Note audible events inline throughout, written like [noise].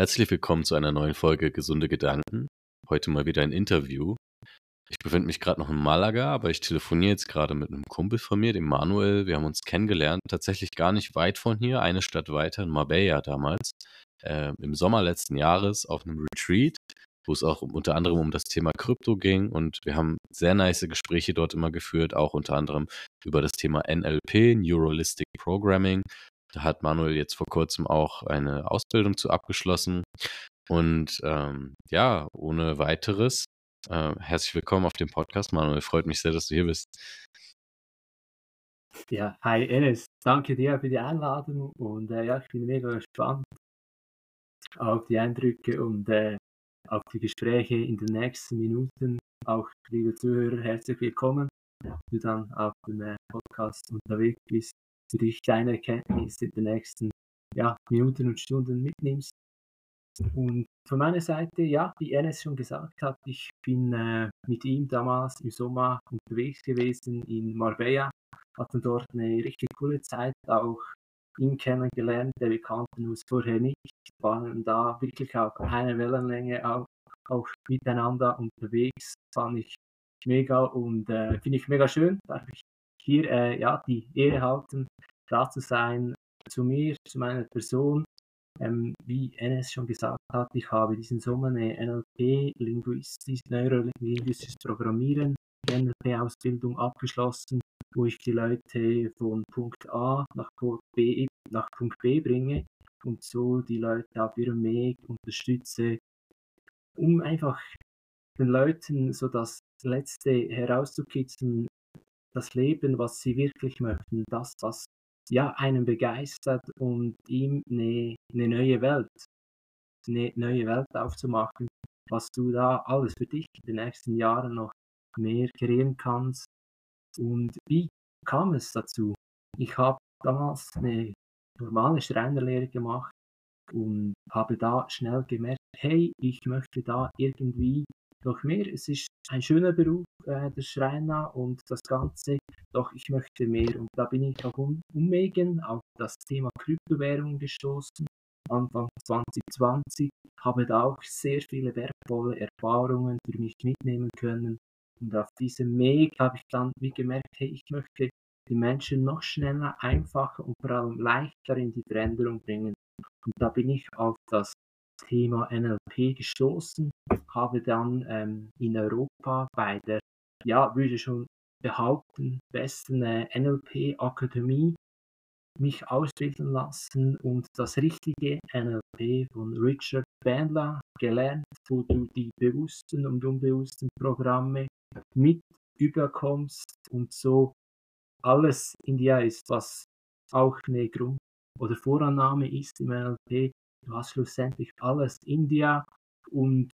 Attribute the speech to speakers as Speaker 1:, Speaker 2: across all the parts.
Speaker 1: Herzlich willkommen zu einer neuen Folge Gesunde Gedanken. Heute mal wieder ein Interview. Ich befinde mich gerade noch in Malaga, aber ich telefoniere jetzt gerade mit einem Kumpel von mir, dem Manuel. Wir haben uns kennengelernt, tatsächlich gar nicht weit von hier, eine Stadt weiter, in Marbella damals, äh, im Sommer letzten Jahres auf einem Retreat, wo es auch unter anderem um das Thema Krypto ging. Und wir haben sehr nice Gespräche dort immer geführt, auch unter anderem über das Thema NLP, Neuralistic Programming. Da hat Manuel jetzt vor kurzem auch eine Ausbildung zu abgeschlossen. Und ähm, ja, ohne weiteres, äh, herzlich willkommen auf dem Podcast, Manuel. Freut mich sehr, dass du hier bist.
Speaker 2: Ja, hi Enes, danke dir für die Einladung und äh, ja, ich bin mega gespannt auf die Eindrücke und äh, auf die Gespräche in den nächsten Minuten. Auch liebe Zuhörer, herzlich willkommen, du dann auf dem äh, Podcast unterwegs bist für dich deine Erkenntnisse in den nächsten ja, Minuten und Stunden mitnimmst. Und von meiner Seite, ja, wie Enes schon gesagt hat, ich bin äh, mit ihm damals im Sommer unterwegs gewesen in Marbella, hatten dort eine richtig coole Zeit, auch ihn kennengelernt, der wir uns vorher nicht, waren da wirklich auf einer Wellenlänge auch, auch miteinander unterwegs, fand ich mega und äh, finde ich mega schön, darf ich hier äh, ja, die Ehre halten, da zu sein, zu mir, zu meiner Person. Ähm, wie Enes schon gesagt hat, ich habe diesen Sommer eine NLP, Linguistis, Neurolinguistisches Programmieren, NLP-Ausbildung abgeschlossen, wo ich die Leute von Punkt A nach Punkt B, nach Punkt B bringe und so die Leute auf ihrem Weg unterstütze, um einfach den Leuten so das Letzte herauszukitzeln, das Leben, was sie wirklich möchten, das, was ja, einen begeistert und ihm eine, eine neue Welt, eine neue Welt aufzumachen, was du da alles für dich in den nächsten Jahren noch mehr kreieren kannst. Und wie kam es dazu? Ich habe damals eine normale Schreinerlehre gemacht und habe da schnell gemerkt, hey, ich möchte da irgendwie noch mehr. Es ist ein schöner Beruf, äh, der Schreiner und das Ganze, doch ich möchte mehr. Und da bin ich auf um Umwegen auf das Thema Kryptowährung gestoßen, Anfang 2020, habe da auch sehr viele wertvolle Erfahrungen für mich mitnehmen können. Und auf diesem Weg habe ich dann wie gemerkt, hey, ich möchte die Menschen noch schneller, einfacher und vor allem leichter in die Veränderung bringen. Und da bin ich auf das Thema NLP gestoßen, habe dann ähm, in Europa bei der, ja, würde schon behaupten, besten äh, NLP-Akademie mich ausbilden lassen und das richtige NLP von Richard Bandler gelernt, wo du die bewussten und unbewussten Programme mit überkommst und so alles in dir ist, was auch eine Grund- oder Vorannahme ist im NLP, du hast schlussendlich alles in dir und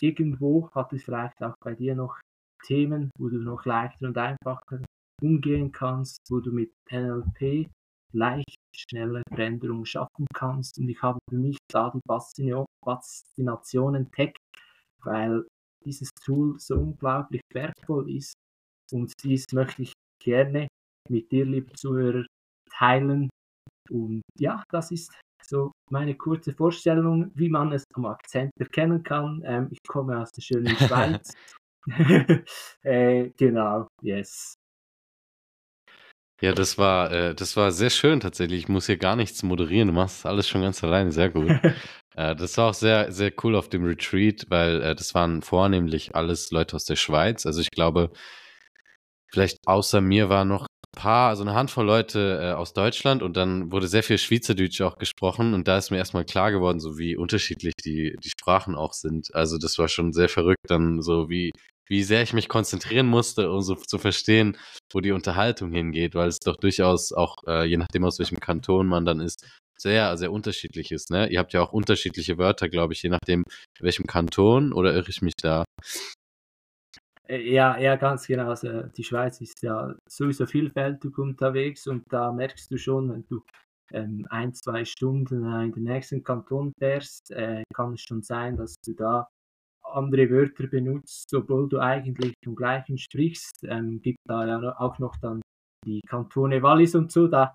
Speaker 2: irgendwo hat es vielleicht auch bei dir noch Themen, wo du noch leichter und einfacher umgehen kannst, wo du mit NLP leicht schnelle Veränderungen schaffen kannst. Und ich habe für mich da die Faszination entdeckt, weil dieses Tool so unglaublich wertvoll ist. Und dies möchte ich gerne mit dir, liebe Zuhörer, teilen. Und ja, das ist so meine kurze Vorstellung, wie man es am Akzent erkennen kann. Ähm, ich komme aus der schönen [laughs] Schweiz. [laughs] äh, genau, yes.
Speaker 1: Ja, das war, äh, das war sehr schön tatsächlich. Ich muss hier gar nichts moderieren. Du machst alles schon ganz alleine. Sehr gut. [laughs] äh, das war auch sehr, sehr cool auf dem Retreat, weil äh, das waren vornehmlich alles Leute aus der Schweiz. Also ich glaube, vielleicht außer mir war noch paar, also eine Handvoll Leute äh, aus Deutschland und dann wurde sehr viel Schweizerdeutsch auch gesprochen und da ist mir erstmal klar geworden, so wie unterschiedlich die, die Sprachen auch sind. Also das war schon sehr verrückt, dann so wie, wie sehr ich mich konzentrieren musste, um so zu verstehen, wo die Unterhaltung hingeht, weil es doch durchaus auch, äh, je nachdem aus welchem Kanton man dann ist, sehr, sehr unterschiedlich ist. Ne? Ihr habt ja auch unterschiedliche Wörter, glaube ich, je nachdem, welchem Kanton oder irre ich mich da?
Speaker 2: Äh, ja, ja, ganz genau. Also die Schweiz ist ja sowieso vielfältig unterwegs und da merkst du schon, wenn du ähm, ein, zwei Stunden äh, in den nächsten Kanton fährst, äh, kann es schon sein, dass du da andere Wörter benutzt, obwohl du eigentlich vom gleichen sprichst. Ähm, gibt da ja auch noch dann die Kantone Wallis und so. Da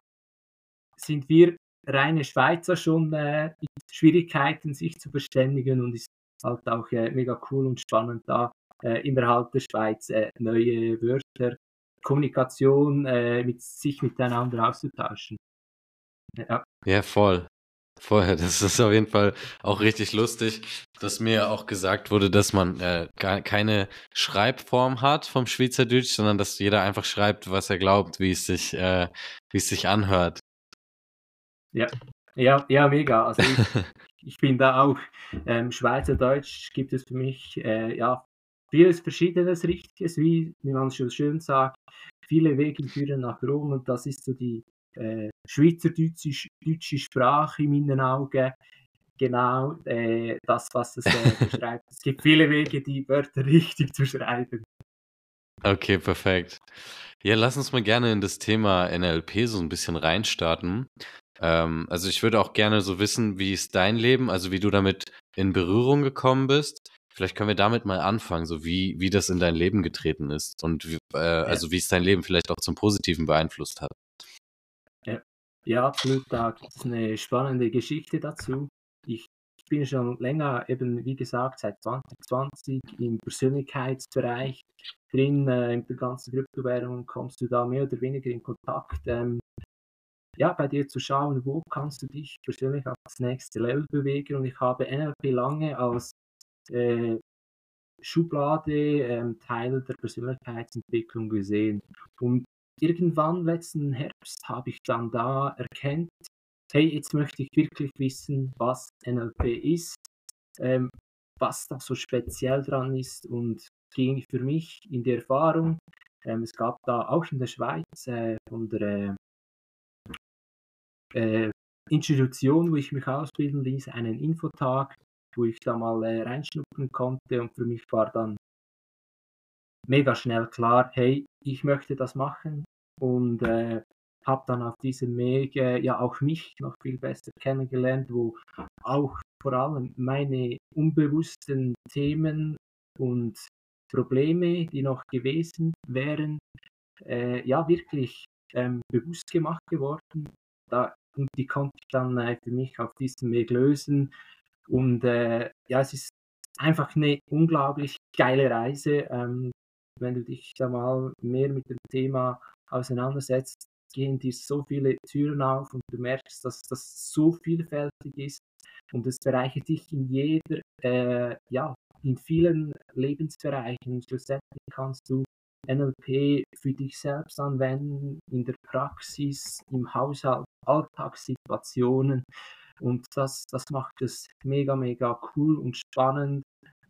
Speaker 2: sind wir reine Schweizer schon äh, Schwierigkeiten, sich zu verständigen und ist halt auch äh, mega cool und spannend da äh, innerhalb der Schweiz äh, neue Wörter, Kommunikation äh, mit sich miteinander auszutauschen.
Speaker 1: Ja. ja, voll. Vorher, das ist auf jeden Fall auch richtig lustig, dass mir auch gesagt wurde, dass man äh, keine Schreibform hat vom Schweizerdeutsch, sondern dass jeder einfach schreibt, was er glaubt, wie es sich, äh, wie es sich anhört.
Speaker 2: Ja, ja, ja, mega. Also ich, [laughs] ich bin da auch ähm, Schweizerdeutsch gibt es für mich äh, ja vieles Verschiedenes Richtiges, wie, wie man schon schön sagt. Viele Wege führen nach Rom und das ist so die äh, schweizerdeutsche deutsche Sprache in meinen Augen. Genau äh, das, was es äh, [laughs] beschreibt. es gibt viele Wege, die Wörter richtig zu schreiben.
Speaker 1: Okay, perfekt. Ja, lass uns mal gerne in das Thema NLP so ein bisschen reinstarten. Ähm, also ich würde auch gerne so wissen, wie ist dein Leben, also wie du damit in Berührung gekommen bist. Vielleicht können wir damit mal anfangen, so wie, wie das in dein Leben getreten ist und wie, äh, also wie es dein Leben vielleicht auch zum Positiven beeinflusst hat.
Speaker 2: Ja, absolut. Da gibt es eine spannende Geschichte dazu. Ich bin schon länger, eben wie gesagt, seit 2020 im Persönlichkeitsbereich drin. Äh, in der ganzen Kryptowährung kommst du da mehr oder weniger in Kontakt. Ähm, ja, bei dir zu schauen, wo kannst du dich persönlich auf das nächste Level bewegen. Und ich habe NLP lange als äh, Schublade ähm, Teil der Persönlichkeitsentwicklung gesehen. Und irgendwann letzten Herbst habe ich dann da erkennt, hey, jetzt möchte ich wirklich wissen, was NLP ist, ähm, was da so speziell dran ist und ging für mich in die Erfahrung. Ähm, es gab da auch in der Schweiz äh, von der äh, Institution, wo ich mich ausbilden ließ, einen Infotag, wo ich da mal äh, reinschnuppern konnte und für mich war dann mega schnell klar, hey, ich möchte das machen und äh, habe dann auf diesem Weg äh, ja auch mich noch viel besser kennengelernt, wo auch vor allem meine unbewussten Themen und Probleme, die noch gewesen wären, äh, ja wirklich ähm, bewusst gemacht geworden. Da, und die konnte ich dann äh, für mich auf diesem Weg lösen. Und äh, ja, es ist einfach eine unglaublich geile Reise. Ähm, wenn du dich da mal mehr mit dem Thema auseinandersetzt, gehen dir so viele Türen auf und du merkst, dass das so vielfältig ist und es bereichert dich in jeder, äh, ja, in vielen Lebensbereichen. Und schlussendlich kannst du NLP für dich selbst anwenden, in der Praxis, im Haushalt, Alltagssituationen. Und das, das macht es mega, mega cool und spannend,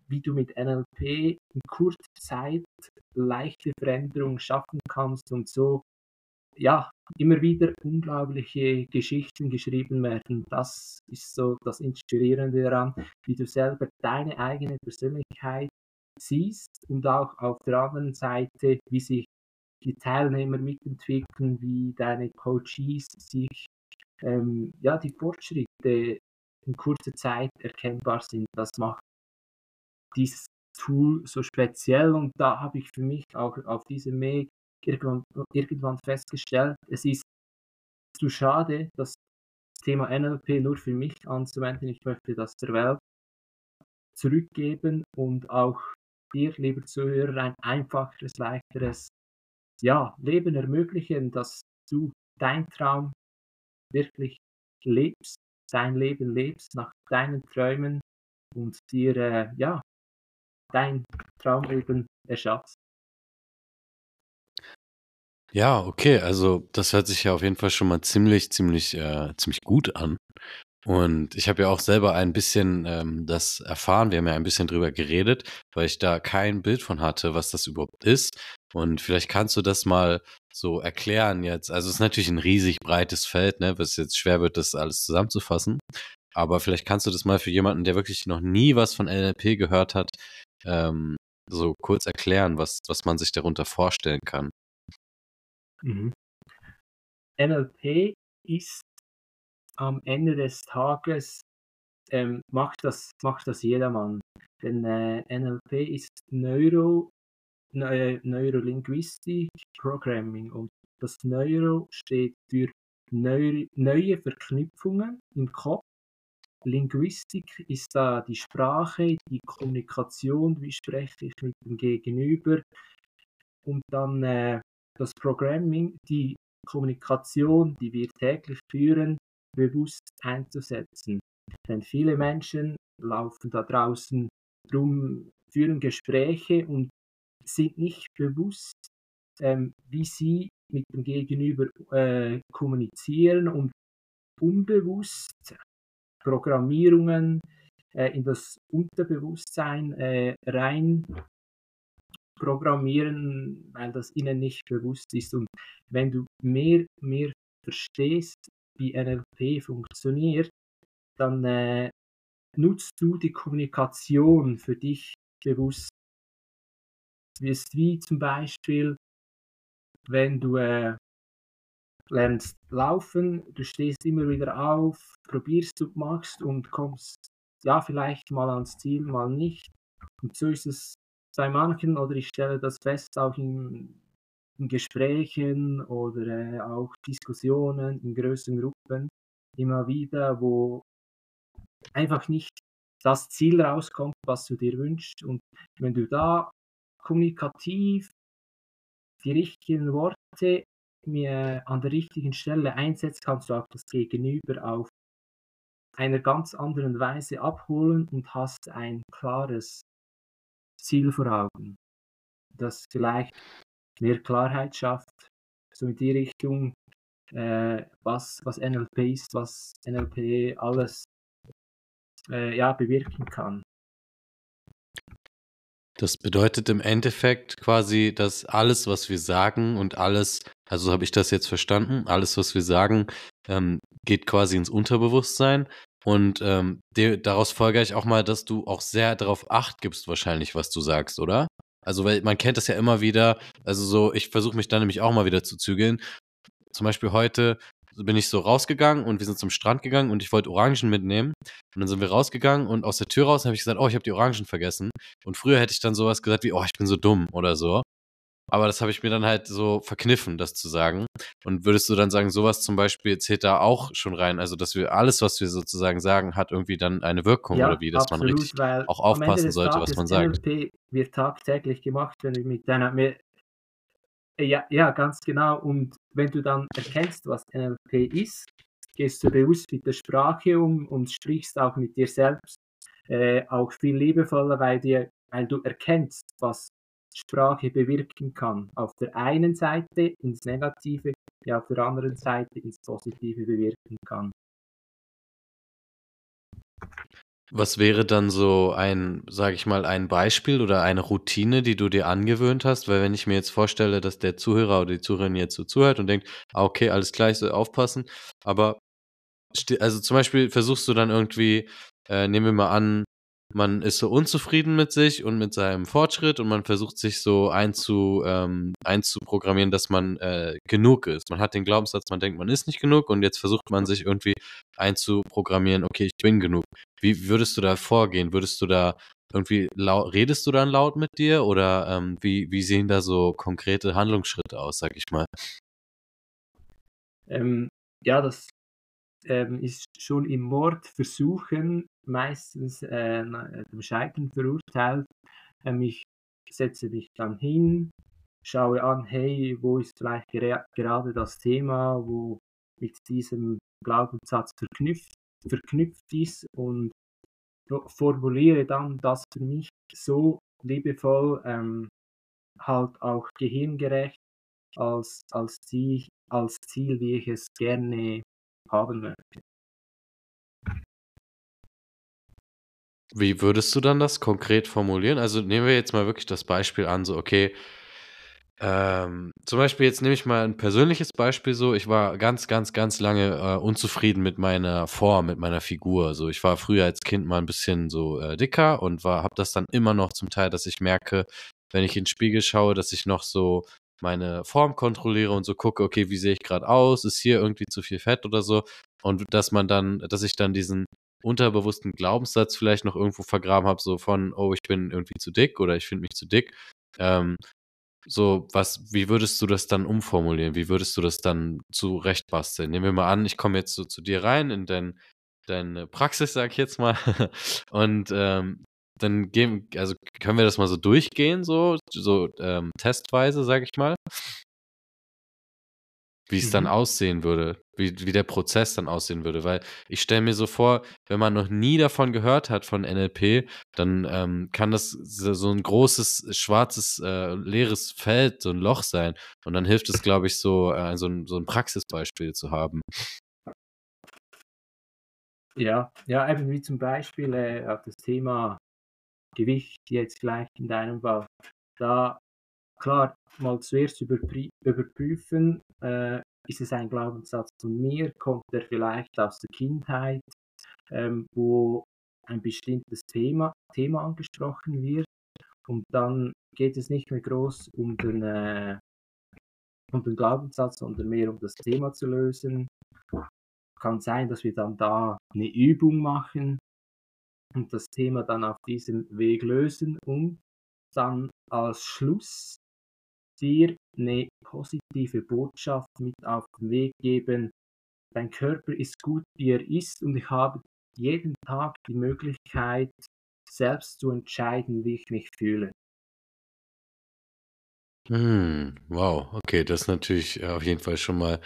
Speaker 2: wie du mit NLP in kurzer Zeit leichte Veränderungen schaffen kannst und so ja immer wieder unglaubliche Geschichten geschrieben werden. Das ist so das Inspirierende daran, wie du selber deine eigene Persönlichkeit siehst und auch auf der anderen Seite, wie sich die Teilnehmer mitentwickeln, wie deine Coaches sich ähm, ja die Fortschritte in kurzer Zeit erkennbar sind. Das macht dieses Tool so speziell und da habe ich für mich auch auf diesem Weg irgendwann, irgendwann festgestellt, es ist zu schade, das Thema NLP nur für mich anzuwenden. Ich möchte das der Welt zurückgeben und auch dir, lieber Zuhörer, ein einfacheres, leichteres ja, Leben ermöglichen, dass du dein Traum wirklich lebst, dein Leben lebst nach deinen Träumen und dir äh, ja, dein Traumleben erschaffst.
Speaker 1: Ja, okay, also das hört sich ja auf jeden Fall schon mal ziemlich, ziemlich, äh, ziemlich gut an. Und ich habe ja auch selber ein bisschen ähm, das erfahren, wir haben ja ein bisschen drüber geredet, weil ich da kein Bild von hatte, was das überhaupt ist. Und vielleicht kannst du das mal so erklären jetzt. Also es ist natürlich ein riesig breites Feld, ne, was jetzt schwer wird, das alles zusammenzufassen. Aber vielleicht kannst du das mal für jemanden, der wirklich noch nie was von NLP gehört hat, ähm, so kurz erklären, was, was man sich darunter vorstellen kann.
Speaker 2: Mhm. NLP ist am Ende des Tages, ähm, macht, das, macht das jedermann. Denn äh, NLP ist Neuro, ne, Neurolinguistic Programming. Und das Neuro steht für neu, neue Verknüpfungen im Kopf. Linguistik ist da die Sprache, die Kommunikation, wie spreche ich mit dem Gegenüber. Und dann äh, das Programming, die Kommunikation, die wir täglich führen, bewusst einzusetzen. Denn viele Menschen laufen da draußen rum, führen Gespräche und sind nicht bewusst, ähm, wie sie mit dem Gegenüber äh, kommunizieren und unbewusst Programmierungen äh, in das Unterbewusstsein äh, rein programmieren, weil das ihnen nicht bewusst ist. Und wenn du mehr, mehr verstehst, wie NLP funktioniert, dann äh, nutzt du die Kommunikation für dich bewusst. Es wie zum Beispiel, wenn du äh, lernst laufen, du stehst immer wieder auf, probierst du, machst und kommst ja vielleicht mal ans Ziel, mal nicht. Und so ist es bei manchen, oder ich stelle das fest, auch in, in Gesprächen oder äh, auch Diskussionen in größeren Gruppen immer wieder, wo einfach nicht das Ziel rauskommt, was du dir wünschst. Und wenn du da kommunikativ die richtigen Worte mir an der richtigen Stelle einsetzt, kannst du auch das Gegenüber auf einer ganz anderen Weise abholen und hast ein klares Ziel vor Augen, das vielleicht mehr Klarheit schafft, so in die Richtung, äh, was, was NLP ist, was NLP alles äh, ja, bewirken kann.
Speaker 1: Das bedeutet im Endeffekt quasi, dass alles, was wir sagen und alles, also habe ich das jetzt verstanden, alles, was wir sagen, ähm, geht quasi ins Unterbewusstsein. Und ähm, daraus folge ich auch mal, dass du auch sehr darauf acht gibst, wahrscheinlich, was du sagst, oder? Also, weil man kennt das ja immer wieder. Also, so, ich versuche mich dann nämlich auch mal wieder zu zügeln. Zum Beispiel heute bin ich so rausgegangen und wir sind zum Strand gegangen und ich wollte Orangen mitnehmen. Und dann sind wir rausgegangen und aus der Tür raus habe ich gesagt, oh, ich habe die Orangen vergessen. Und früher hätte ich dann sowas gesagt wie, oh, ich bin so dumm oder so. Aber das habe ich mir dann halt so verkniffen, das zu sagen. Und würdest du dann sagen, sowas zum Beispiel zählt da auch schon rein? Also, dass wir alles, was wir sozusagen sagen, hat irgendwie dann eine Wirkung
Speaker 2: ja,
Speaker 1: oder wie, dass
Speaker 2: absolut,
Speaker 1: man richtig auch aufpassen sollte, was man sagt.
Speaker 2: Wird tagtäglich gemacht, wenn du mit deiner, ja, ja, ganz genau. Und wenn du dann erkennst, was NLP ist, gehst du bewusst mit der Sprache um und sprichst auch mit dir selbst äh, auch viel liebevoller, weil, dir, weil du erkennst, was Sprache bewirken kann. Auf der einen Seite ins Negative, ja auf der anderen Seite ins Positive bewirken kann.
Speaker 1: Was wäre dann so ein, sage ich mal, ein Beispiel oder eine Routine, die du dir angewöhnt hast? Weil wenn ich mir jetzt vorstelle, dass der Zuhörer oder die Zuhörerin jetzt so zuhört und denkt, ah, okay, alles klar, ich soll aufpassen, aber also zum Beispiel versuchst du dann irgendwie, äh, nehmen wir mal an, man ist so unzufrieden mit sich und mit seinem Fortschritt und man versucht sich so einzu, ähm, einzuprogrammieren, dass man äh, genug ist. Man hat den Glaubenssatz, man denkt, man ist nicht genug und jetzt versucht man sich irgendwie einzuprogrammieren, okay, ich bin genug. Wie würdest du da vorgehen? Würdest du da irgendwie laut, redest du dann laut mit dir oder ähm, wie, wie sehen da so konkrete Handlungsschritte aus, sag ich mal?
Speaker 2: Ähm, ja, das ähm, ist schon im Mord versuchen, meistens äh, dem Scheitern verurteilt. Ähm, ich setze mich dann hin, schaue an, hey, wo ist vielleicht gerade das Thema, wo mit diesem Glaubenssatz verknüpft, verknüpft ist und formuliere dann das für mich so liebevoll, ähm, halt auch gehirngerecht als, als, Ziel, als Ziel, wie ich es gerne haben möchte.
Speaker 1: Wie würdest du dann das konkret formulieren? Also nehmen wir jetzt mal wirklich das Beispiel an, so okay, ähm, zum Beispiel jetzt nehme ich mal ein persönliches Beispiel so. Ich war ganz, ganz, ganz lange äh, unzufrieden mit meiner Form, mit meiner Figur. So, ich war früher als Kind mal ein bisschen so äh, dicker und war, habe das dann immer noch zum Teil, dass ich merke, wenn ich in den Spiegel schaue, dass ich noch so meine Form kontrolliere und so gucke, okay, wie sehe ich gerade aus? Ist hier irgendwie zu viel Fett oder so? Und dass man dann, dass ich dann diesen unterbewussten Glaubenssatz vielleicht noch irgendwo vergraben habe, so von, oh, ich bin irgendwie zu dick oder ich finde mich zu dick. Ähm, so, was, wie würdest du das dann umformulieren? Wie würdest du das dann zurechtbasteln? Nehmen wir mal an, ich komme jetzt so zu dir rein in dein, deine Praxis, sag ich jetzt mal. [laughs] Und ähm, dann gehen, also können wir das mal so durchgehen, so, so ähm, testweise, sag ich mal. Wie es mhm. dann aussehen würde, wie, wie der Prozess dann aussehen würde. Weil ich stelle mir so vor, wenn man noch nie davon gehört hat von NLP, dann ähm, kann das so ein großes, schwarzes, äh, leeres Feld, so ein Loch sein. Und dann hilft es, glaube ich, so, äh, so, ein, so ein Praxisbeispiel zu haben.
Speaker 2: Ja, ja, eben wie zum Beispiel äh, auf das Thema Gewicht jetzt gleich in deinem Fall. Da klar mal zuerst überprüfen, äh, ist es ein Glaubenssatz von mir, kommt er vielleicht aus der Kindheit, ähm, wo ein bestimmtes Thema, Thema angesprochen wird und dann geht es nicht mehr groß um den, äh, um den Glaubenssatz, sondern mehr um das Thema zu lösen. Kann sein, dass wir dann da eine Übung machen und das Thema dann auf diesem Weg lösen und dann als Schluss dir eine positive Botschaft mit auf den Weg geben. Dein Körper ist gut, wie er ist und ich habe jeden Tag die Möglichkeit, selbst zu entscheiden, wie ich mich fühle.
Speaker 1: Hm, wow, okay, das ist natürlich äh, auf jeden Fall schon mal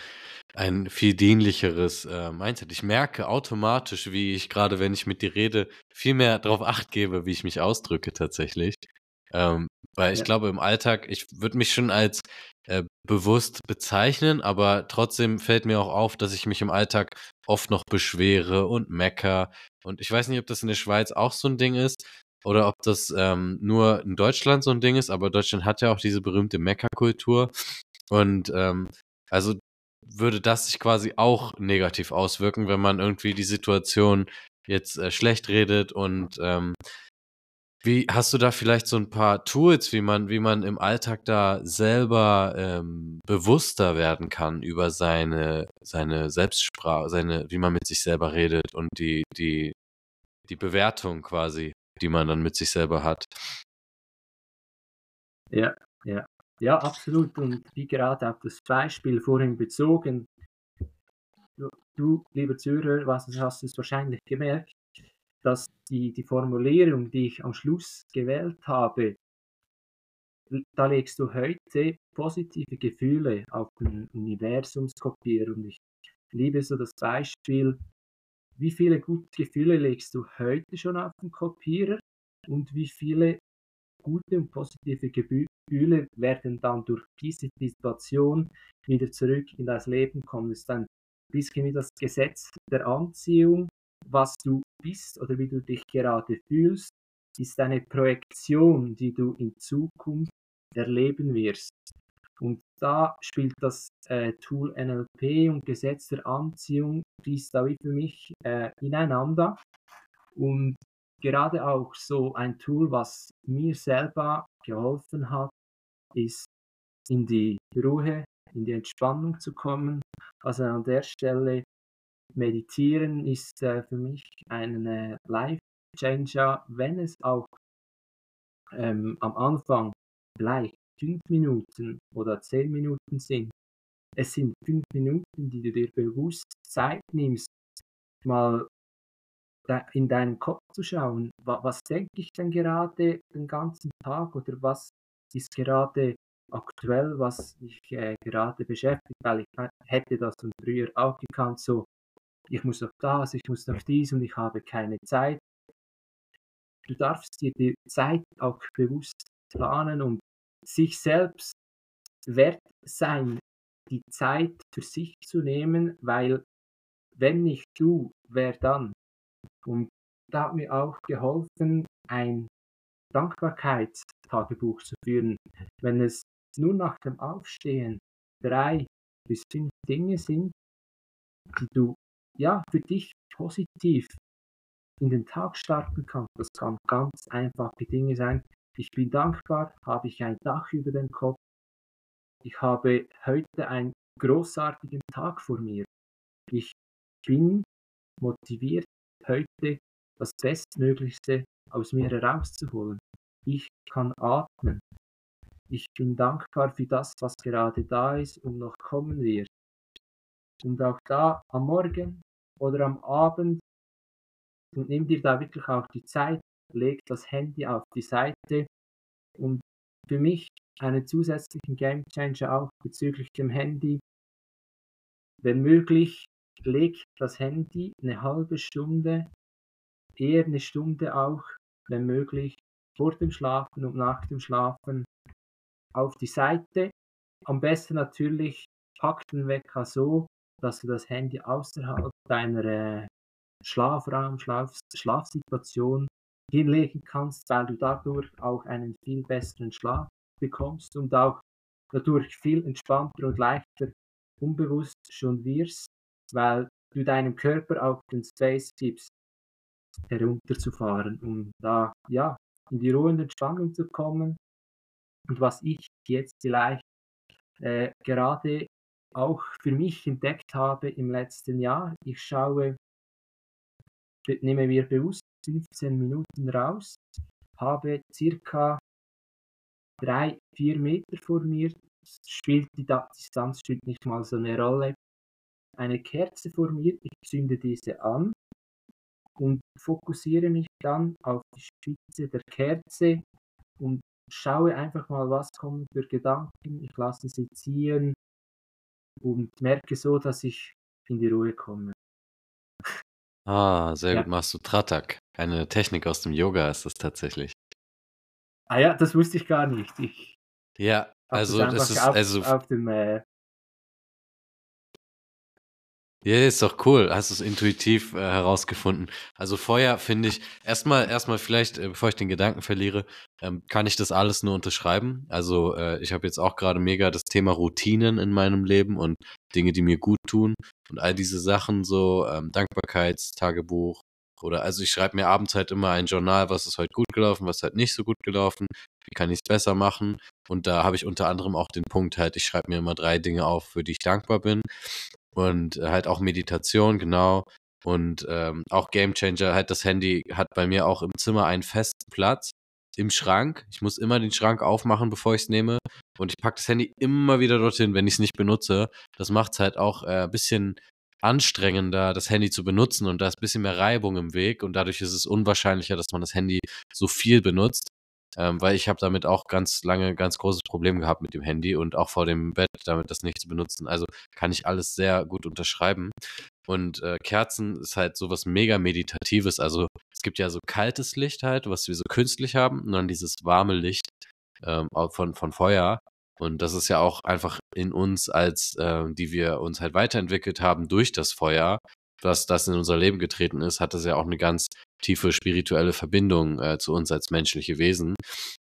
Speaker 1: ein viel dienlicheres äh, Mindset. Ich merke automatisch, wie ich gerade, wenn ich mit dir rede, viel mehr darauf acht gebe, wie ich mich ausdrücke tatsächlich. Ähm, weil ich ja. glaube, im Alltag, ich würde mich schon als äh, bewusst bezeichnen, aber trotzdem fällt mir auch auf, dass ich mich im Alltag oft noch beschwere und mecker. Und ich weiß nicht, ob das in der Schweiz auch so ein Ding ist oder ob das ähm, nur in Deutschland so ein Ding ist, aber Deutschland hat ja auch diese berühmte Meckerkultur. Und ähm, also würde das sich quasi auch negativ auswirken, wenn man irgendwie die Situation jetzt äh, schlecht redet und ähm, wie hast du da vielleicht so ein paar Tools, wie man, wie man im Alltag da selber ähm, bewusster werden kann über seine, seine Selbstsprache, seine, wie man mit sich selber redet und die, die, die Bewertung quasi, die man dann mit sich selber hat?
Speaker 2: Ja, ja. Ja, absolut. Und wie gerade auf das Beispiel vorhin bezogen, du, du lieber Zuhörer, was hast es wahrscheinlich gemerkt, dass die, die Formulierung, die ich am Schluss gewählt habe, da legst du heute positive Gefühle auf den Universumskopierer. Und ich liebe so das Beispiel, wie viele gute Gefühle legst du heute schon auf den Kopierer und wie viele gute und positive Gefühle werden dann durch diese Situation wieder zurück in das Leben kommen. Das ist ein bisschen wie das Gesetz der Anziehung was du bist oder wie du dich gerade fühlst, ist eine Projektion, die du in Zukunft erleben wirst. Und da spielt das äh, Tool NLP und Gesetz der Anziehung, fließt da wie für mich äh, ineinander. Und gerade auch so ein Tool, was mir selber geholfen hat, ist in die Ruhe, in die Entspannung zu kommen. Also an der Stelle Meditieren ist äh, für mich ein äh, Life-Changer, wenn es auch ähm, am Anfang vielleicht fünf Minuten oder zehn Minuten sind. Es sind fünf Minuten, die du dir bewusst Zeit nimmst, mal in deinen Kopf zu schauen, was, denke ich denn gerade den ganzen Tag oder was ist gerade aktuell, was mich äh, gerade beschäftigt, weil ich hätte das von früher auch gekannt, so ich muss auf das, ich muss auf dies und ich habe keine Zeit. Du darfst dir die Zeit auch bewusst planen und sich selbst wert sein, die Zeit für sich zu nehmen, weil wenn nicht du, wer dann? Und da hat mir auch geholfen, ein Dankbarkeitstagebuch zu führen. Wenn es nur nach dem Aufstehen drei bis fünf Dinge sind, die du ja, für dich positiv in den Tag starten kannst. Das kann ganz einfache Dinge sein. Ich bin dankbar, habe ich ein Dach über dem Kopf. Ich habe heute einen großartigen Tag vor mir. Ich bin motiviert, heute das Bestmöglichste aus mir herauszuholen. Ich kann atmen. Ich bin dankbar für das, was gerade da ist und noch kommen wird. Und auch da am Morgen oder am Abend und nimm dir da wirklich auch die Zeit, leg das Handy auf die Seite und für mich einen zusätzlichen Gamechanger auch bezüglich dem Handy. Wenn möglich, leg das Handy eine halbe Stunde, eher eine Stunde auch, wenn möglich, vor dem Schlafen und nach dem Schlafen auf die Seite. Am besten natürlich pack den Wecker so, dass du das Handy außerhalb deiner äh, Schlafraum, Schlaf, Schlafsituation hinlegen kannst, weil du dadurch auch einen viel besseren Schlaf bekommst und auch dadurch viel entspannter und leichter unbewusst schon wirst, weil du deinem Körper auch den Space gibst, herunterzufahren, um da ja in die Ruhe und Entspannung zu kommen. Und was ich jetzt vielleicht äh, gerade auch für mich entdeckt habe im letzten Jahr, ich schaue, nehme mir bewusst 15 Minuten raus, habe circa drei, vier Meter vor mir, spielt die Distanz spielt nicht mal so eine Rolle, eine Kerze vor mir, ich zünde diese an und fokussiere mich dann auf die Spitze der Kerze und schaue einfach mal, was kommen für Gedanken, ich lasse sie ziehen und merke so, dass ich in die Ruhe komme.
Speaker 1: Ah, sehr ja. gut machst du Tratak. Eine Technik aus dem Yoga ist das tatsächlich.
Speaker 2: Ah ja, das wusste ich gar nicht. Ich
Speaker 1: ja, also das, das ist
Speaker 2: auf,
Speaker 1: also
Speaker 2: auf dem äh,
Speaker 1: ja, ist doch cool. Hast du es intuitiv äh, herausgefunden. Also Feuer finde ich, erstmal, erstmal vielleicht, äh, bevor ich den Gedanken verliere, ähm, kann ich das alles nur unterschreiben. Also äh, ich habe jetzt auch gerade mega das Thema Routinen in meinem Leben und Dinge, die mir gut tun und all diese Sachen, so ähm, Dankbarkeitstagebuch oder also ich schreibe mir abends halt immer ein Journal, was ist heute gut gelaufen, was ist halt nicht so gut gelaufen, wie kann ich es besser machen. Und da habe ich unter anderem auch den Punkt halt, ich schreibe mir immer drei Dinge auf, für die ich dankbar bin und äh, halt auch Meditation, genau. Und ähm, auch Game Changer, halt das Handy hat bei mir auch im Zimmer einen festen Platz im Schrank. Ich muss immer den Schrank aufmachen, bevor ich es nehme. Und ich packe das Handy immer wieder dorthin, wenn ich es nicht benutze. Das macht es halt auch äh, ein bisschen anstrengender, das Handy zu benutzen und da ist ein bisschen mehr Reibung im Weg und dadurch ist es unwahrscheinlicher, dass man das Handy so viel benutzt ähm, weil ich habe damit auch ganz lange ganz großes Problem gehabt mit dem Handy und auch vor dem Bett damit das nicht zu benutzen. Also kann ich alles sehr gut unterschreiben. Und äh, Kerzen ist halt sowas mega meditatives. Also es gibt ja so kaltes Licht halt, was wir so künstlich haben, und dann dieses warme Licht ähm, von, von Feuer. Und das ist ja auch einfach in uns, als äh, die wir uns halt weiterentwickelt haben durch das Feuer, was das in unser Leben getreten ist, hat das ja auch eine ganz tiefe spirituelle Verbindung äh, zu uns als menschliche Wesen.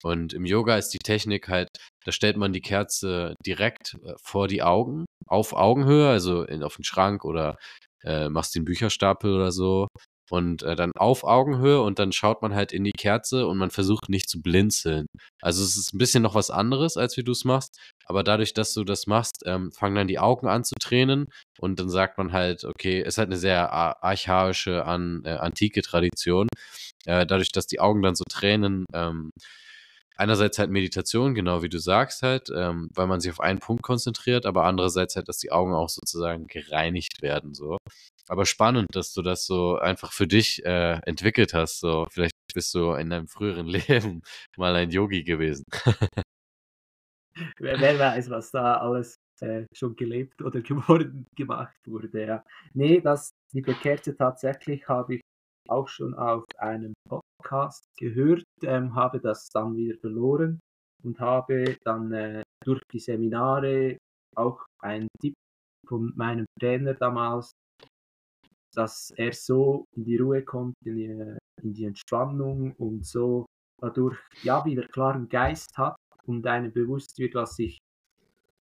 Speaker 1: Und im Yoga ist die Technik halt, da stellt man die Kerze direkt äh, vor die Augen, auf Augenhöhe, also in, auf den Schrank oder äh, machst den Bücherstapel oder so und äh, dann auf Augenhöhe und dann schaut man halt in die Kerze und man versucht nicht zu blinzeln. Also es ist ein bisschen noch was anderes, als wie du es machst, aber dadurch, dass du das machst, ähm, fangen dann die Augen an zu tränen und dann sagt man halt, okay, es ist halt eine sehr archaische, an, äh, antike Tradition. Äh, dadurch, dass die Augen dann so tränen, ähm, einerseits halt Meditation, genau wie du sagst halt, ähm, weil man sich auf einen Punkt konzentriert, aber andererseits halt, dass die Augen auch sozusagen gereinigt werden, so. Aber spannend, dass du das so einfach für dich äh, entwickelt hast, so. Vielleicht bist du in deinem früheren [laughs] Leben mal ein Yogi gewesen.
Speaker 2: wer, wer weiß, was da alles äh, schon gelebt oder [laughs] geworden gemacht wurde, ja. Nee, das, die Kerze tatsächlich habe ich auch schon auf einem Podcast gehört, ähm, habe das dann wieder verloren und habe dann äh, durch die Seminare auch einen Tipp von meinem Trainer damals, dass er so in die Ruhe kommt, in die, in die Entspannung und so dadurch ja wieder klaren Geist hat und einem bewusst wird, was ich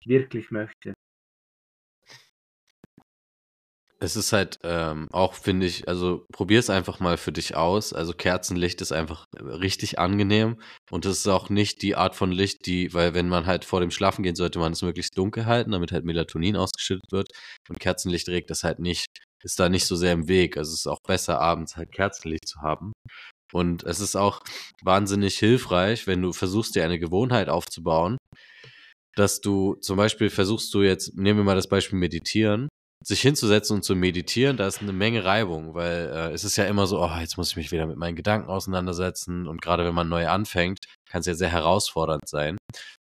Speaker 2: wirklich möchte.
Speaker 1: Es ist halt ähm, auch, finde ich, also probier es einfach mal für dich aus. Also Kerzenlicht ist einfach richtig angenehm und es ist auch nicht die Art von Licht, die, weil wenn man halt vor dem Schlafen gehen, sollte man es möglichst dunkel halten, damit halt Melatonin ausgeschüttet wird und Kerzenlicht regt das halt nicht, ist da nicht so sehr im Weg. Also es ist auch besser, abends halt Kerzenlicht zu haben. Und es ist auch wahnsinnig hilfreich, wenn du versuchst, dir eine Gewohnheit aufzubauen, dass du zum Beispiel versuchst du jetzt, nehmen wir mal das Beispiel Meditieren, sich hinzusetzen und zu meditieren, da ist eine Menge Reibung, weil äh, es ist ja immer so, oh, jetzt muss ich mich wieder mit meinen Gedanken auseinandersetzen und gerade wenn man neu anfängt, kann es ja sehr herausfordernd sein.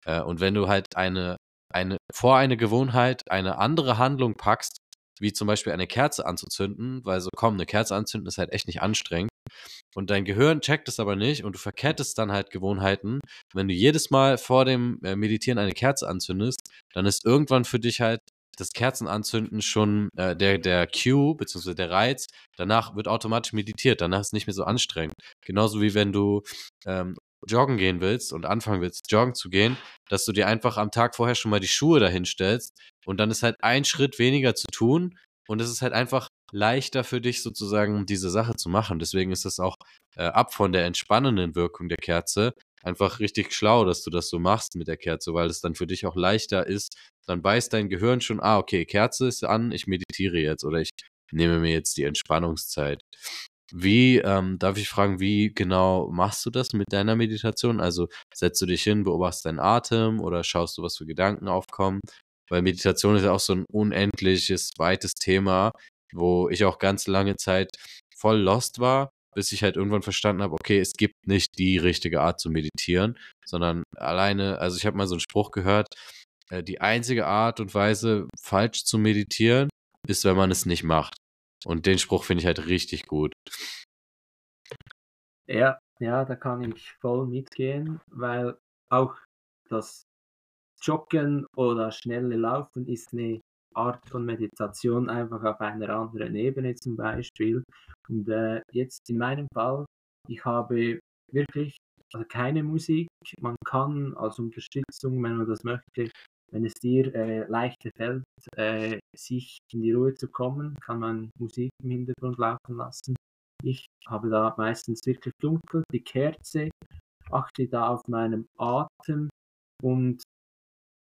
Speaker 1: Äh, und wenn du halt eine, eine, vor eine Gewohnheit eine andere Handlung packst, wie zum Beispiel eine Kerze anzuzünden, weil so, komm, eine Kerze anzünden ist halt echt nicht anstrengend. Und dein Gehirn checkt es aber nicht und du verkettest dann halt Gewohnheiten. Wenn du jedes Mal vor dem äh, Meditieren eine Kerze anzündest, dann ist irgendwann für dich halt das Kerzenanzünden schon äh, der, der Cue, beziehungsweise der Reiz. Danach wird automatisch meditiert, danach ist es nicht mehr so anstrengend. Genauso wie wenn du ähm, joggen gehen willst und anfangen willst, joggen zu gehen, dass du dir einfach am Tag vorher schon mal die Schuhe dahin stellst und dann ist halt ein Schritt weniger zu tun und es ist halt einfach leichter für dich sozusagen diese Sache zu machen. Deswegen ist das auch äh, ab von der entspannenden Wirkung der Kerze einfach richtig schlau, dass du das so machst mit der Kerze, weil es dann für dich auch leichter ist. Dann beißt dein Gehirn schon, ah, okay, Kerze ist an, ich meditiere jetzt oder ich nehme mir jetzt die Entspannungszeit. Wie, ähm, darf ich fragen, wie genau machst du das mit deiner Meditation? Also setzt du dich hin, beobachtest deinen Atem oder schaust du, was für Gedanken aufkommen? Weil Meditation ist ja auch so ein unendliches, weites Thema, wo ich auch ganz lange Zeit voll lost war, bis ich halt irgendwann verstanden habe, okay, es gibt nicht die richtige Art zu meditieren, sondern alleine, also ich habe mal so einen Spruch gehört, äh, die einzige Art und Weise, falsch zu meditieren, ist, wenn man es nicht macht. Und den Spruch finde ich halt richtig gut.
Speaker 2: Ja, ja, da kann ich voll mitgehen, weil auch das Joggen oder schnelle Laufen ist eine Art von Meditation einfach auf einer anderen Ebene zum Beispiel. Und äh, jetzt in meinem Fall, ich habe wirklich also keine Musik. Man kann als Unterstützung, wenn man das möchte, wenn es dir äh, leichter fällt, äh, sich in die Ruhe zu kommen, kann man Musik im Hintergrund laufen lassen. Ich habe da meistens wirklich dunkel die Kerze, achte da auf meinen Atem und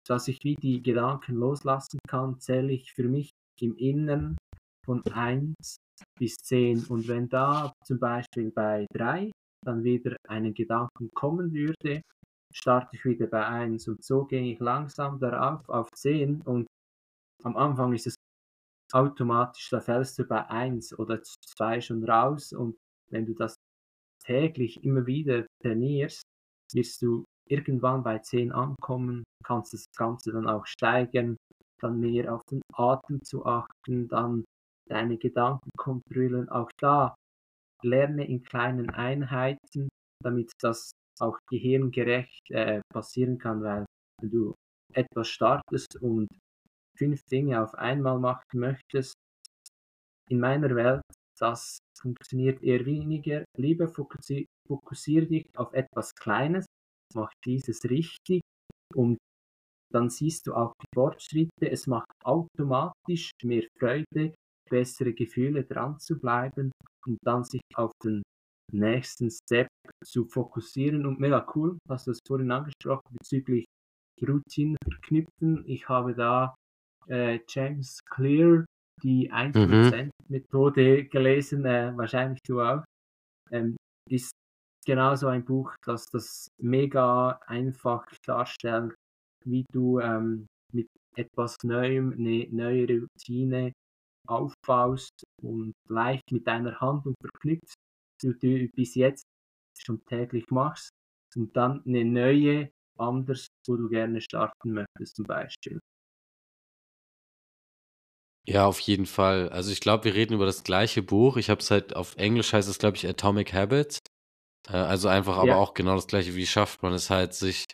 Speaker 2: dass ich wie die Gedanken loslassen kann, zähle ich für mich im Inneren von 1 bis 10. Und wenn da zum Beispiel bei 3 dann wieder einen Gedanken kommen würde, starte ich wieder bei 1 und so gehe ich langsam darauf auf 10 und am Anfang ist es automatisch, da fällst du bei 1 oder 2 schon raus. Und wenn du das täglich immer wieder trainierst, wirst du irgendwann bei 10 ankommen, kannst das Ganze dann auch steigern, dann mehr auf den Atem zu achten, dann deine Gedanken kontrollieren. Auch da lerne in kleinen Einheiten, damit das auch gehirngerecht äh, passieren kann, weil wenn du etwas startest und fünf Dinge auf einmal machen möchtest, in meiner Welt, das funktioniert eher weniger. Lieber fokussiere fokussier dich auf etwas Kleines, mach dieses richtig und dann siehst du auch die Fortschritte. Es macht automatisch mehr Freude, bessere Gefühle dran zu bleiben und dann sich auf den nächsten Step zu fokussieren. Und mega cool, hast du es vorhin angesprochen bezüglich Routinen verknüpfen. Ich habe da äh, James Clear, die 1%-Methode mhm. gelesen, äh, wahrscheinlich du auch. Ähm, ist genauso ein Buch, das das mega einfach darstellt, wie du ähm, mit etwas Neuem eine neue Routine aufbaust und leicht mit deiner Handlung verknüpft, die du bis jetzt schon täglich machst und dann eine neue, anders, wo du gerne starten möchtest zum Beispiel.
Speaker 1: Ja, auf jeden Fall. Also ich glaube, wir reden über das gleiche Buch. Ich habe es halt auf Englisch heißt es, glaube ich, Atomic Habits. Äh, also einfach aber
Speaker 2: Ja.
Speaker 1: auch genau das gleiche, wie schafft man es halt, sich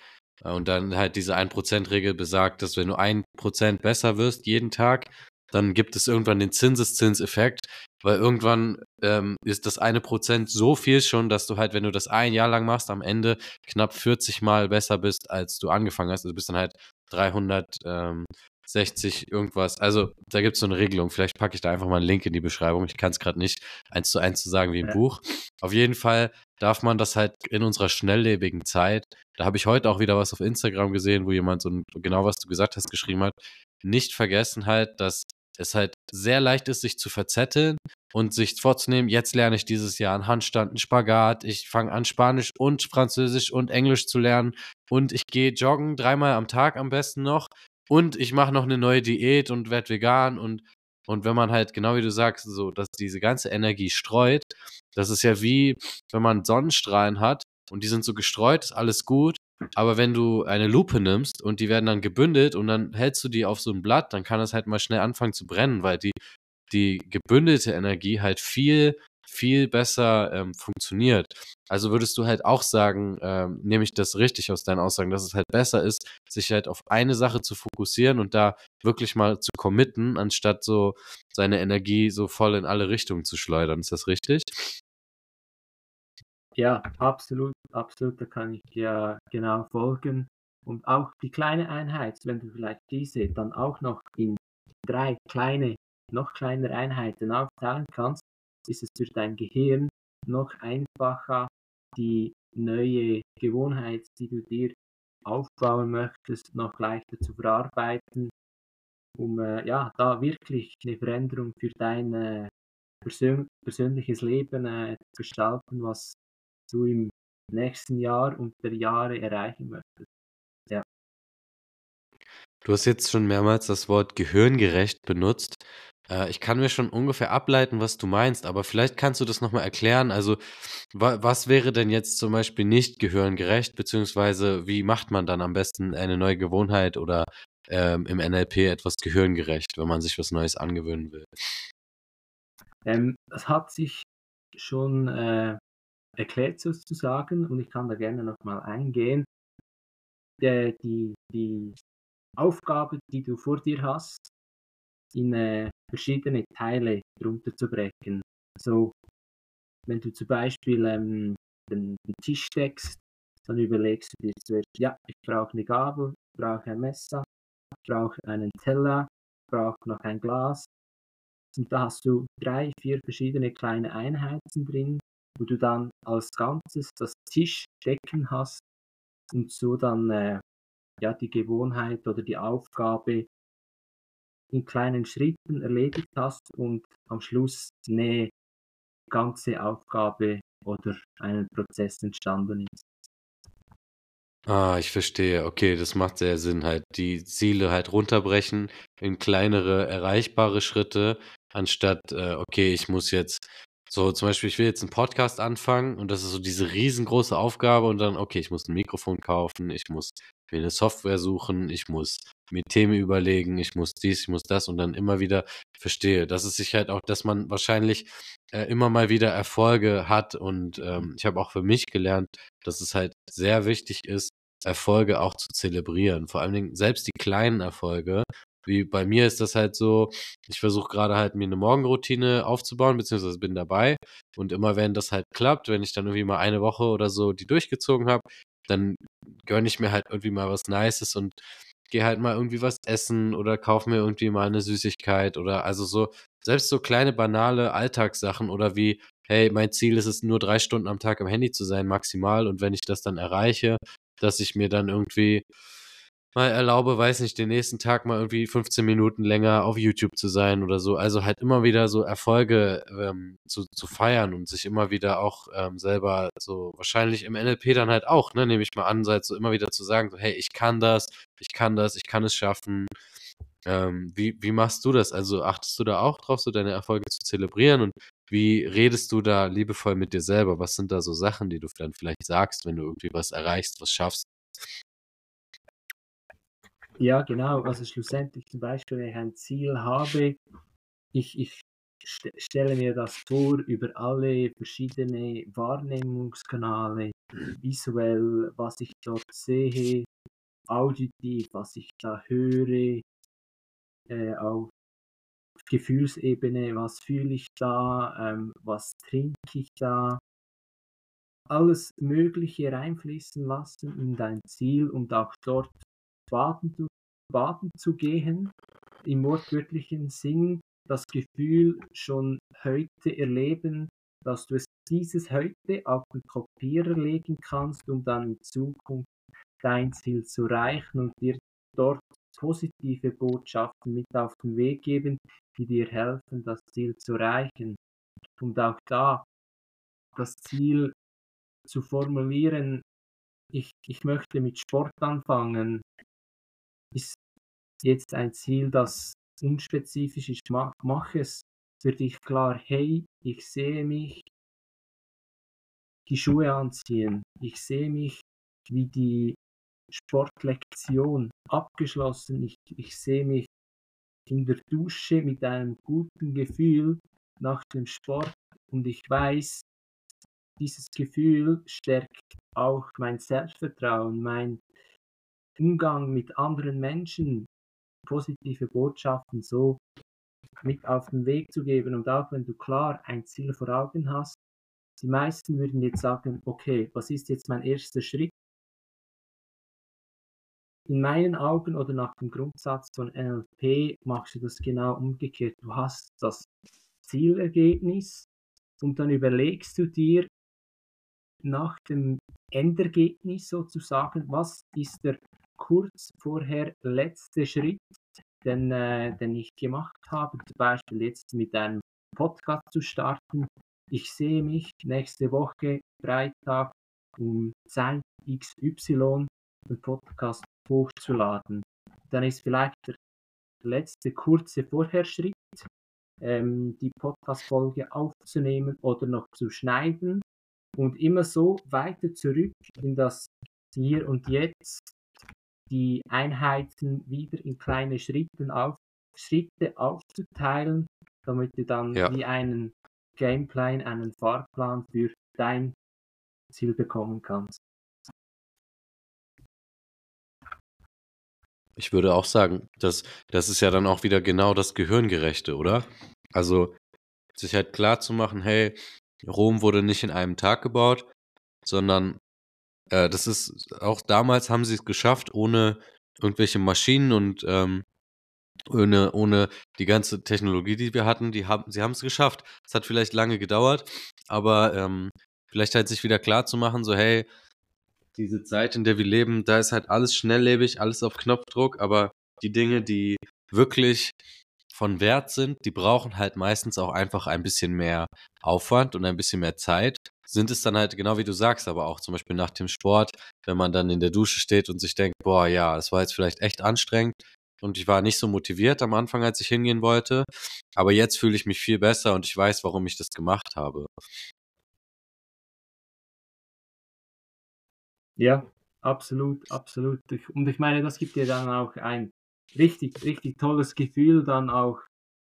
Speaker 1: äh, und dann halt diese 1%-Regel besagt, dass wenn du 1% besser wirst jeden Tag, dann gibt es irgendwann den Zinseszinseffekt, weil irgendwann ähm, ist das eine Prozent so viel schon, dass du halt, wenn du das ein Jahr lang machst, am Ende knapp 40 Mal besser bist, als du angefangen hast. Also du bist dann halt 360 irgendwas. Also da gibt es so eine Regelung. Vielleicht packe ich da einfach mal einen Link in die Beschreibung. Ich kann es gerade nicht eins zu eins zu sagen wie im
Speaker 2: Ja.
Speaker 1: Buch. Auf jeden Fall darf man das halt in unserer schnelllebigen Zeit, da habe ich heute auch wieder was auf Instagram gesehen, wo jemand so ein, genau was du gesagt hast geschrieben hat, nicht vergessen halt, dass es halt sehr leicht ist, sich zu verzetteln und sich vorzunehmen, jetzt lerne ich dieses Jahr einen Handstand, einen Spagat, ich fange an Spanisch und Französisch und Englisch zu lernen und ich gehe joggen dreimal am Tag am besten noch und ich mache noch eine neue Diät und werde vegan und Und wenn man halt, genau wie du sagst, so, dass diese ganze Energie streut, das ist ja wie, wenn man Sonnenstrahlen hat und die sind so gestreut, ist alles gut. Aber wenn du eine Lupe nimmst und die werden dann gebündelt und dann hältst du die auf so ein Blatt, dann kann das halt mal schnell anfangen zu brennen, weil die, die gebündelte Energie halt viel viel besser ähm, funktioniert. Also würdest du halt auch sagen, ähm, nehme ich das richtig aus deinen Aussagen, dass es halt besser ist, sich halt auf eine Sache zu fokussieren und da wirklich mal zu committen, anstatt so seine Energie so voll in alle Richtungen zu schleudern. Ist das richtig?
Speaker 2: Ja, absolut, absolut, da kann ich dir genau folgen. Und auch die kleine Einheit, wenn du vielleicht diese dann auch noch in drei kleine, noch kleinere Einheiten aufteilen kannst, ist es für dein Gehirn noch einfacher, die neue Gewohnheit, die du dir aufbauen möchtest, noch leichter zu verarbeiten, um äh, ja, da wirklich eine Veränderung für dein äh, persön persönliches Leben äh, zu gestalten, was du im nächsten Jahr und der Jahre erreichen möchtest.
Speaker 1: Du hast jetzt schon mehrmals das Wort gehirngerecht benutzt. Äh, ich kann mir schon ungefähr ableiten, was du meinst, aber vielleicht kannst du das nochmal erklären. Also, wa was wäre denn jetzt zum Beispiel nicht gehirngerecht, beziehungsweise wie macht man dann am besten eine neue Gewohnheit oder ähm, im NLP etwas gehirngerecht, wenn man sich was Neues angewöhnen will?
Speaker 2: Ähm, das hat sich schon äh, erklärt sozusagen und ich kann da gerne nochmal eingehen. Der, die, die Aufgabe, die du vor dir hast, in äh, verschiedene Teile runterzubrechen. So, wenn du zum Beispiel ähm, den, den, Tisch deckst, dann überlegst du dir zuerst, ja, ich brauche eine Gabel, ich brauche ein Messer, ich brauche einen Teller, ich brauche noch ein Glas. Und da hast du drei, vier verschiedene kleine Einheiten drin, wo du dann als Ganzes das Tischdecken hast und so dann äh, ja, die Gewohnheit oder die Aufgabe in kleinen Schritten erledigt hast und am Schluss eine ganze Aufgabe oder einen Prozess entstanden ist.
Speaker 1: Ah, ich verstehe. Okay, das macht sehr Sinn, halt die Ziele halt runterbrechen in kleinere erreichbare Schritte, anstatt, äh, okay, ich muss jetzt so zum Beispiel, ich will jetzt einen Podcast anfangen und das ist so diese riesengroße Aufgabe und dann, okay, ich muss ein Mikrofon kaufen, ich muss mir eine Software suchen, ich muss mir Themen überlegen, ich muss dies, ich muss das und dann immer wieder verstehe. Das ist sich halt auch, dass man wahrscheinlich äh, immer mal wieder Erfolge hat und ähm, ich habe auch für mich gelernt, dass es halt sehr wichtig ist, Erfolge auch zu zelebrieren. Vor allen Dingen selbst die kleinen Erfolge. Wie bei mir ist das halt so, ich versuche gerade halt mir eine Morgenroutine aufzubauen, beziehungsweise bin dabei. Und immer wenn das halt klappt, wenn ich dann irgendwie mal eine Woche oder so die durchgezogen habe, dann gönne ich mir halt irgendwie mal was Nices und gehe halt mal irgendwie was essen oder kaufe mir irgendwie mal eine Süßigkeit oder also so, selbst so kleine banale Alltagssachen oder wie, hey, mein Ziel ist es nur drei Stunden am Tag am Handy zu sein, maximal. Und wenn ich das dann erreiche, dass ich mir dann irgendwie mal erlaube, weiß nicht, den nächsten Tag mal irgendwie 15 Minuten länger auf YouTube zu sein oder so. Also halt immer wieder so Erfolge ähm, zu, zu feiern und sich immer wieder auch ähm, selber so, wahrscheinlich im NLP dann halt auch, ne, nehme ich mal an, seit so immer wieder zu sagen, so, hey, ich kann das, ich kann das, ich kann es schaffen. Ähm, wie, wie machst du das? Also achtest du da auch drauf, so deine Erfolge zu zelebrieren und wie redest du da liebevoll mit dir selber? Was sind da so Sachen, die du dann vielleicht sagst, wenn du irgendwie was erreichst, was schaffst?
Speaker 2: Ja, genau. Also schlussendlich zum Beispiel, wenn ich ein Ziel habe, ich, ich st stelle mir das vor über alle verschiedene Wahrnehmungskanäle, visuell, was ich dort sehe, auditiv, was ich da höre, äh, auf Gefühlsebene, was fühle ich da, ähm, was trinke ich da, alles Mögliche reinfließen lassen in dein Ziel und auch dort baden zu, baden zu gehen, im wortwörtlichen Sinn, das Gefühl schon heute erleben, dass du es dieses heute auf den Kopierer legen kannst, um dann in Zukunft dein Ziel zu erreichen und dir dort positive Botschaften mit auf den Weg geben, die dir helfen, das Ziel zu erreichen. Und auch da das Ziel zu formulieren, ich, ich möchte mit Sport anfangen, ist jetzt ein Ziel, das unspezifisch. Ich ma mache es für dich klar, hey, ich sehe mich die Schuhe anziehen. Ich sehe mich wie die Sportlektion abgeschlossen. Ich, ich sehe mich in der Dusche mit einem guten Gefühl nach dem Sport und ich weiß, dieses Gefühl stärkt auch mein Selbstvertrauen, mein Umgang mit anderen Menschen, positive Botschaften so mit auf den Weg zu geben. Und auch wenn du klar ein Ziel vor Augen hast, die meisten würden jetzt sagen, okay, was ist jetzt mein erster Schritt? In meinen Augen oder nach dem Grundsatz von NLP machst du das genau umgekehrt. Du hast das Zielergebnis und dann überlegst du dir nach dem Endergebnis sozusagen, was ist der kurz vorher letzte Schritt, den, äh, den ich gemacht habe, zum Beispiel jetzt mit einem Podcast zu starten. Ich sehe mich nächste Woche, Freitag, um Zeit XY den Podcast hochzuladen. Dann ist vielleicht der letzte kurze Vorherschritt, ähm, die Podcast-Folge aufzunehmen oder noch zu schneiden und immer so weiter zurück in das Hier und Jetzt die Einheiten wieder in kleine Schritten auf, Schritte aufzuteilen, damit du dann ja. wie einen Gameplan, einen Fahrplan für dein Ziel bekommen kannst.
Speaker 1: Ich würde auch sagen, dass das ist ja dann auch wieder genau das Gehirngerechte, oder? Also sich halt klar zu machen, hey, Rom wurde nicht in einem Tag gebaut, sondern äh, das ist auch damals haben sie es geschafft, ohne irgendwelche Maschinen und ähm, ohne, ohne die ganze Technologie, die wir hatten, die haben, sie haben es geschafft. Es hat vielleicht lange gedauert, aber ähm, vielleicht halt sich wieder klar zu machen, so hey, diese Zeit, in der wir leben, da ist halt alles schnelllebig, alles auf Knopfdruck, aber die Dinge, die wirklich von Wert sind, die brauchen halt meistens auch einfach ein bisschen mehr Aufwand und ein bisschen mehr Zeit. Sind es dann halt, genau wie du sagst, aber auch zum Beispiel nach dem Sport, wenn man dann in der Dusche steht und sich denkt, boah, ja, das war jetzt vielleicht echt anstrengend und ich war nicht so motiviert am Anfang, als ich hingehen wollte, aber jetzt fühle ich mich viel besser und ich weiß, warum ich das gemacht habe.
Speaker 2: Ja, absolut, absolut. Und ich meine, das gibt dir dann auch ein richtig, richtig tolles Gefühl, dann auch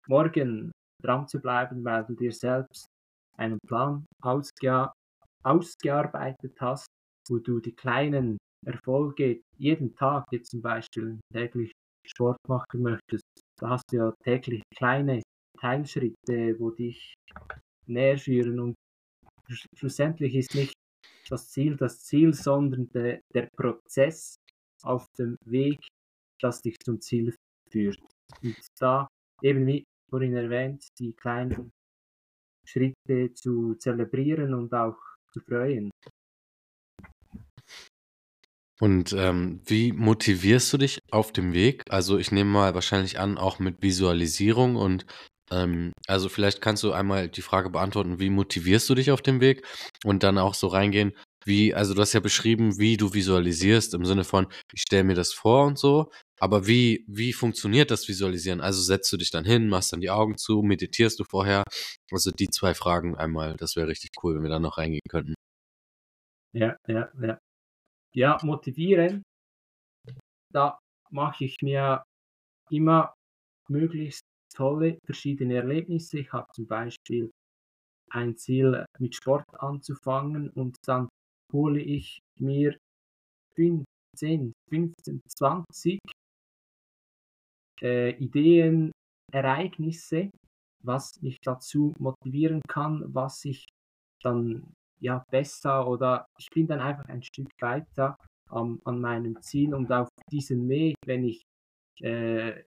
Speaker 2: morgen dran zu bleiben, weil du dir selbst einen Plan ausge ausgearbeitet hast, wo du die kleinen Erfolge jeden Tag, jetzt zum Beispiel täglich Sport machen möchtest, da hast du ja täglich kleine Teilschritte, wo dich näher führen und schlussendlich ist nicht das Ziel das Ziel, sondern de, der Prozess auf dem Weg, das dich zum Ziel führt. Und da eben wie vorhin erwähnt, die kleinen Schritte zu zelebrieren und auch zu freuen.
Speaker 1: Und ähm, wie motivierst du dich auf dem Weg? Also ich nehme mal wahrscheinlich an, auch mit Visualisierung und ähm, also vielleicht kannst du einmal die Frage beantworten, wie motivierst du dich auf dem Weg und dann auch so reingehen, wie, also du hast ja beschrieben, wie du visualisierst im Sinne von, ich stelle mir das vor und so, aber wie, wie funktioniert das Visualisieren? Also setzt du dich dann hin, machst dann die Augen zu, meditierst du vorher? Also die zwei Fragen einmal, das wäre richtig cool, wenn wir da noch reingehen könnten.
Speaker 2: Ja, ja, ja. Ja, motivieren, da mache ich mir immer möglichst tolle verschiedene Erlebnisse. Ich habe zum Beispiel ein Ziel mit Sport anzufangen und dann hole ich mir 10, 15, 20 äh, Ideen, Ereignisse, was mich dazu motivieren kann, was ich dann ja besser oder ich bin dann einfach ein Stück weiter ähm, an meinem Ziel und auf diesem Weg, wenn ich äh,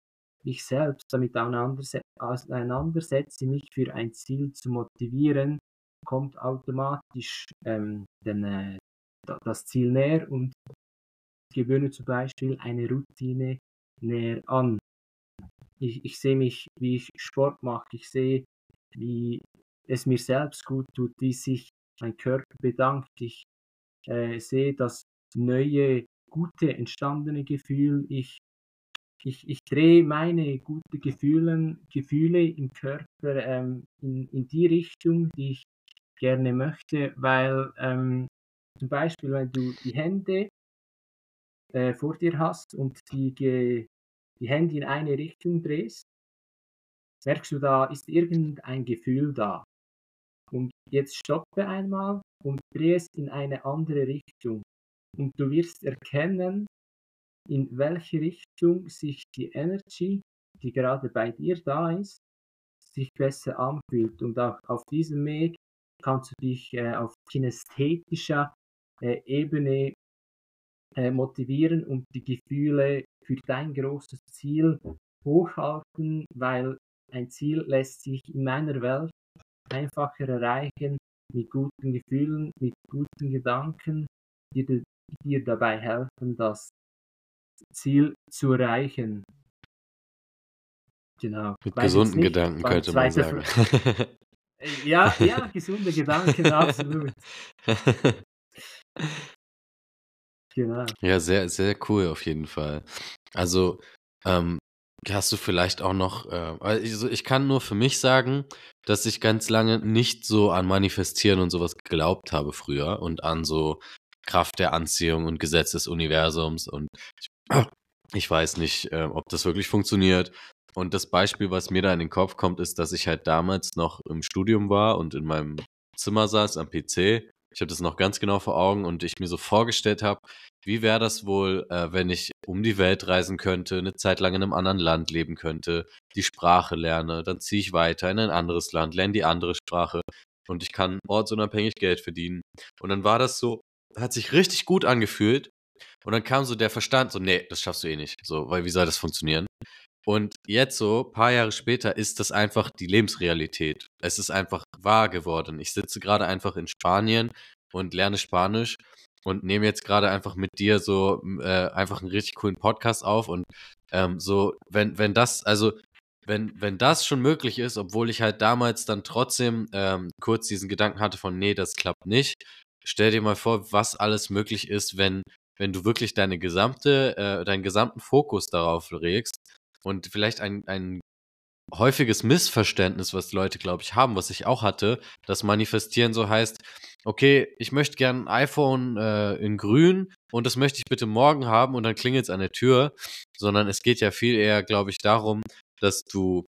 Speaker 2: mich selbst damit auseinandersetze, mich für ein Ziel zu motivieren, kommt automatisch ähm, den, äh, das Ziel näher und gewöhne zum Beispiel eine Routine näher an. Ich, ich sehe mich, wie ich Sport mache, ich sehe, wie es mir selbst gut tut, wie sich mein Körper bedankt. Ich äh, sehe das neue, gute, entstandene Gefühl. Ich ich, ich drehe meine guten Gefühle, im Körper ähm, in, in die Richtung, die ich gerne möchte, weil ähm, zum Beispiel, wenn du die Hände äh, vor dir hast und die, die Hände in eine Richtung drehst, merkst du, da ist irgendein Gefühl da. Und jetzt stoppe einmal und drehe es in eine andere Richtung. Und du wirst erkennen, in welche Richtung sich die Energy, die gerade bei dir da ist, sich besser anfühlt. Und auch auf diesem Weg kannst du dich äh, auf kinästhetischer äh, Ebene äh, motivieren und die Gefühle für dein großes Ziel hochhalten, weil ein Ziel lässt sich in meiner Welt einfacher erreichen mit guten Gefühlen, mit guten Gedanken, die dir dabei helfen, das Ziel zu erreichen.
Speaker 1: Genau. Mit gesunden Gedanken könnte man sagen. [laughs]
Speaker 2: ja, ja, gesunde Gedanken, [laughs] absolut.
Speaker 1: genau. Ja, sehr, sehr cool auf jeden Fall. Also, ähm, Hast du vielleicht auch noch, äh, also ich kann nur für mich sagen, dass ich ganz lange nicht so an Manifestieren und sowas geglaubt habe früher und an so Kraft der Anziehung und Gesetz des Universums und ich, ich weiß nicht, äh, ob das wirklich funktioniert. Und das Beispiel, was mir da in den Kopf kommt, ist, dass ich halt damals noch im Studium war und in meinem Zimmer saß am PC ich habe das noch ganz genau vor Augen und ich mir so vorgestellt habe, wie wäre das wohl, äh, wenn ich um die Welt reisen könnte, eine Zeit lang in einem anderen Land leben könnte, die Sprache lerne, dann ziehe ich weiter in ein anderes Land, lerne die andere Sprache und ich kann ortsunabhängig Geld verdienen. Und dann war das so, hat sich richtig gut angefühlt. Und dann kam so der Verstand, so, nee, das schaffst du eh nicht. So, weil wie soll das funktionieren? Und jetzt so, paar Jahre später, ist das einfach die Lebensrealität. Es ist einfach wahr geworden. Ich sitze gerade einfach in Spanien und lerne Spanisch und nehme jetzt gerade einfach mit dir so äh, einfach einen richtig coolen Podcast auf. Und ähm, so, wenn, wenn das, also wenn, wenn das schon möglich ist, obwohl ich halt damals dann trotzdem ähm, kurz diesen Gedanken hatte von, nee, das klappt nicht, stell dir mal vor, was alles möglich ist, wenn, wenn du wirklich deine gesamte, äh, deinen gesamten Fokus darauf legst und vielleicht ein, ein häufiges Missverständnis, was Leute, glaube ich, haben, was ich auch hatte, dass Manifestieren so heißt, okay, ich möchte gern ein iPhone äh, in grün und das möchte ich bitte morgen haben und dann klingelt es an der Tür, sondern es geht ja viel eher, glaube ich, darum, dass du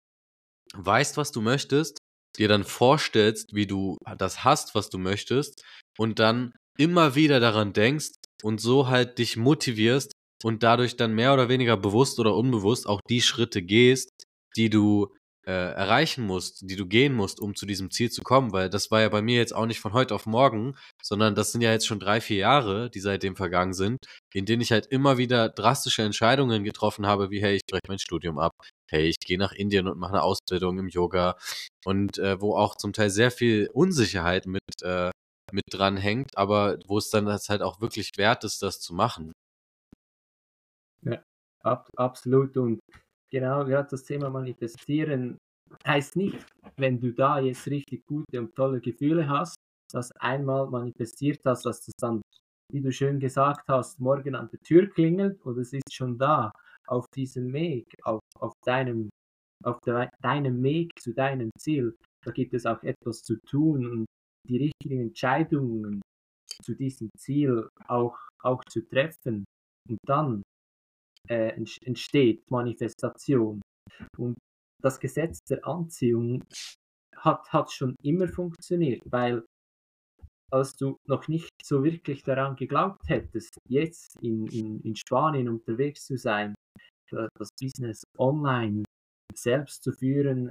Speaker 1: weißt, was du möchtest, dir dann vorstellst, wie du das hast, was du möchtest und dann immer wieder daran denkst und so halt dich motivierst, und dadurch dann mehr oder weniger bewusst oder unbewusst auch die Schritte gehst, die du äh, erreichen musst, die du gehen musst, um zu diesem Ziel zu kommen, weil das war ja bei mir jetzt auch nicht von heute auf morgen, sondern das sind ja jetzt schon drei, vier Jahre, die seitdem vergangen sind, in denen ich halt immer wieder drastische Entscheidungen getroffen habe, wie hey, ich breche mein Studium ab, hey, ich gehe nach Indien und mache eine Ausbildung im Yoga und äh, wo auch zum Teil sehr viel Unsicherheit mit äh, mit dran hängt, aber wo es dann halt auch wirklich wert ist, das zu machen.
Speaker 2: Ja, ab, absolut. Und genau, ja, das Thema Manifestieren heißt nicht, wenn du da jetzt richtig gute und tolle Gefühle hast, das einmal manifestiert hast, dass das dann, wie du schön gesagt hast, morgen an der Tür klingelt oder es ist schon da, auf diesem Weg, auf, auf deinem auf deinem Weg zu deinem Ziel, da gibt es auch etwas zu tun und die richtigen Entscheidungen zu diesem Ziel auch, auch zu treffen. Und dann äh, entsteht Manifestation. Und das Gesetz der Anziehung hat, hat schon immer funktioniert, weil als du noch nicht so wirklich daran geglaubt hättest, jetzt in, in, in Spanien unterwegs zu sein, das Business online selbst zu führen,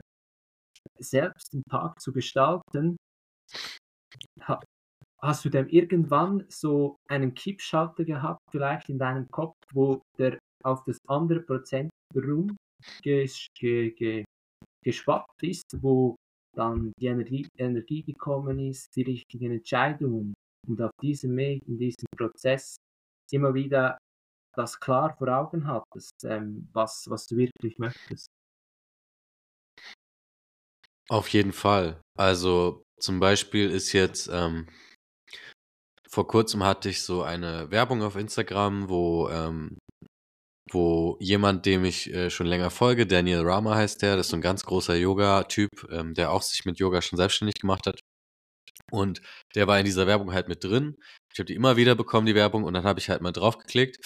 Speaker 2: selbst den Tag zu gestalten, hast du denn irgendwann so einen Kippschalter gehabt, vielleicht in deinem Kopf, wo der auf das andere Prozent rum ges ge ge geschwappt ist, wo dann die Energie, Energie gekommen ist, die richtigen Entscheidungen und auf diesem Weg, in diesem Prozess immer wieder das klar vor Augen hattest, ähm, was, was du wirklich möchtest.
Speaker 1: Auf jeden Fall. Also zum Beispiel ist jetzt, ähm, vor kurzem hatte ich so eine Werbung auf Instagram, wo ähm, wo jemand, dem ich äh, schon länger folge, Daniel Rama heißt der, das ist so ein ganz großer Yoga-Typ, ähm, der auch sich mit Yoga schon selbstständig gemacht hat. Und der war in dieser Werbung halt mit drin. Ich habe die immer wieder bekommen, die Werbung, und dann habe ich halt mal draufgeklickt.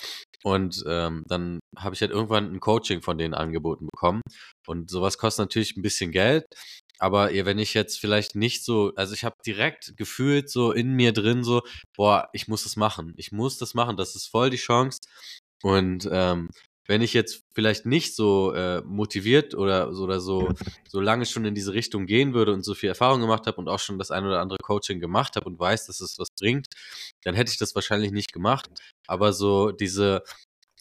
Speaker 1: Und ähm, dann habe ich halt irgendwann ein Coaching von denen angeboten bekommen. Und sowas kostet natürlich ein bisschen Geld. Aber wenn ich jetzt vielleicht nicht so, also ich habe direkt gefühlt so in mir drin so, boah, ich muss das machen. Ich muss das machen. Das ist voll die Chance. Und ähm, wenn ich jetzt vielleicht nicht so äh, motiviert oder, oder so, so lange schon in diese Richtung gehen würde und so viel Erfahrung gemacht habe und auch schon das ein oder andere Coaching gemacht habe und weiß, dass es was bringt, dann hätte ich das wahrscheinlich nicht gemacht. Aber so diese,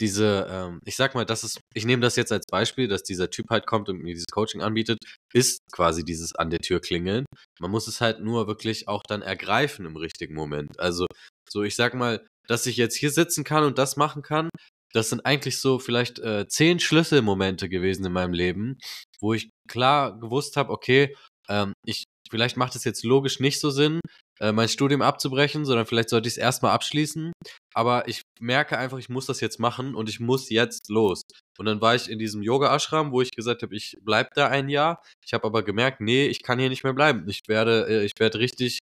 Speaker 1: diese, ähm, ich sag mal, das ist, ich nehme das jetzt als Beispiel, dass dieser Typ halt kommt und mir dieses Coaching anbietet, ist quasi dieses an der Tür klingeln. Man muss es halt nur wirklich auch dann ergreifen im richtigen Moment. Also, so ich sag mal, dass ich jetzt hier sitzen kann und das machen kann, das sind eigentlich so vielleicht äh, zehn Schlüsselmomente gewesen in meinem Leben, wo ich klar gewusst habe, okay, ähm, ich vielleicht macht es jetzt logisch nicht so Sinn, äh, mein Studium abzubrechen, sondern vielleicht sollte ich es erstmal abschließen. Aber ich merke einfach, ich muss das jetzt machen und ich muss jetzt los. Und dann war ich in diesem Yoga-Ashram, wo ich gesagt habe, ich bleibe da ein Jahr. Ich habe aber gemerkt, nee, ich kann hier nicht mehr bleiben. Ich werde, äh, ich werde richtig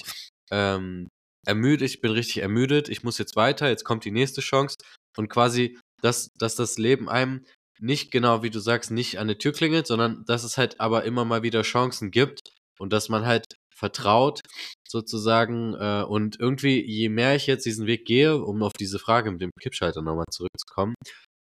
Speaker 1: ähm, ermüdet, ich bin richtig ermüdet, ich muss jetzt weiter, jetzt kommt die nächste Chance. Und quasi dass, dass das Leben einem nicht genau, wie du sagst, nicht an der Tür klingelt, sondern dass es halt aber immer mal wieder Chancen gibt und dass man halt vertraut sozusagen äh, und irgendwie, je mehr ich jetzt diesen Weg gehe, um auf diese Frage mit dem Kippschalter nochmal zurückzukommen,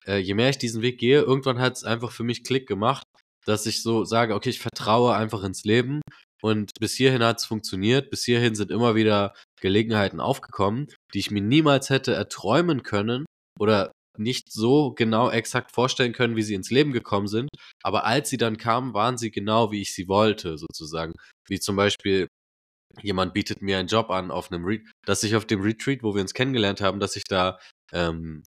Speaker 1: äh, je mehr ich diesen Weg gehe, irgendwann hat es einfach für mich Klick gemacht, dass ich so sage, okay, ich vertraue einfach ins Leben und bis hierhin hat es funktioniert, bis hierhin sind immer wieder Gelegenheiten aufgekommen, die ich mir niemals hätte erträumen können oder nicht so genau exakt vorstellen können, wie sie ins Leben gekommen sind. Aber als sie dann kamen, waren sie genau, wie ich sie wollte, sozusagen. Wie zum Beispiel, jemand bietet mir einen Job an auf einem, Re dass ich auf dem Retreat, wo wir uns kennengelernt haben, dass ich da ähm,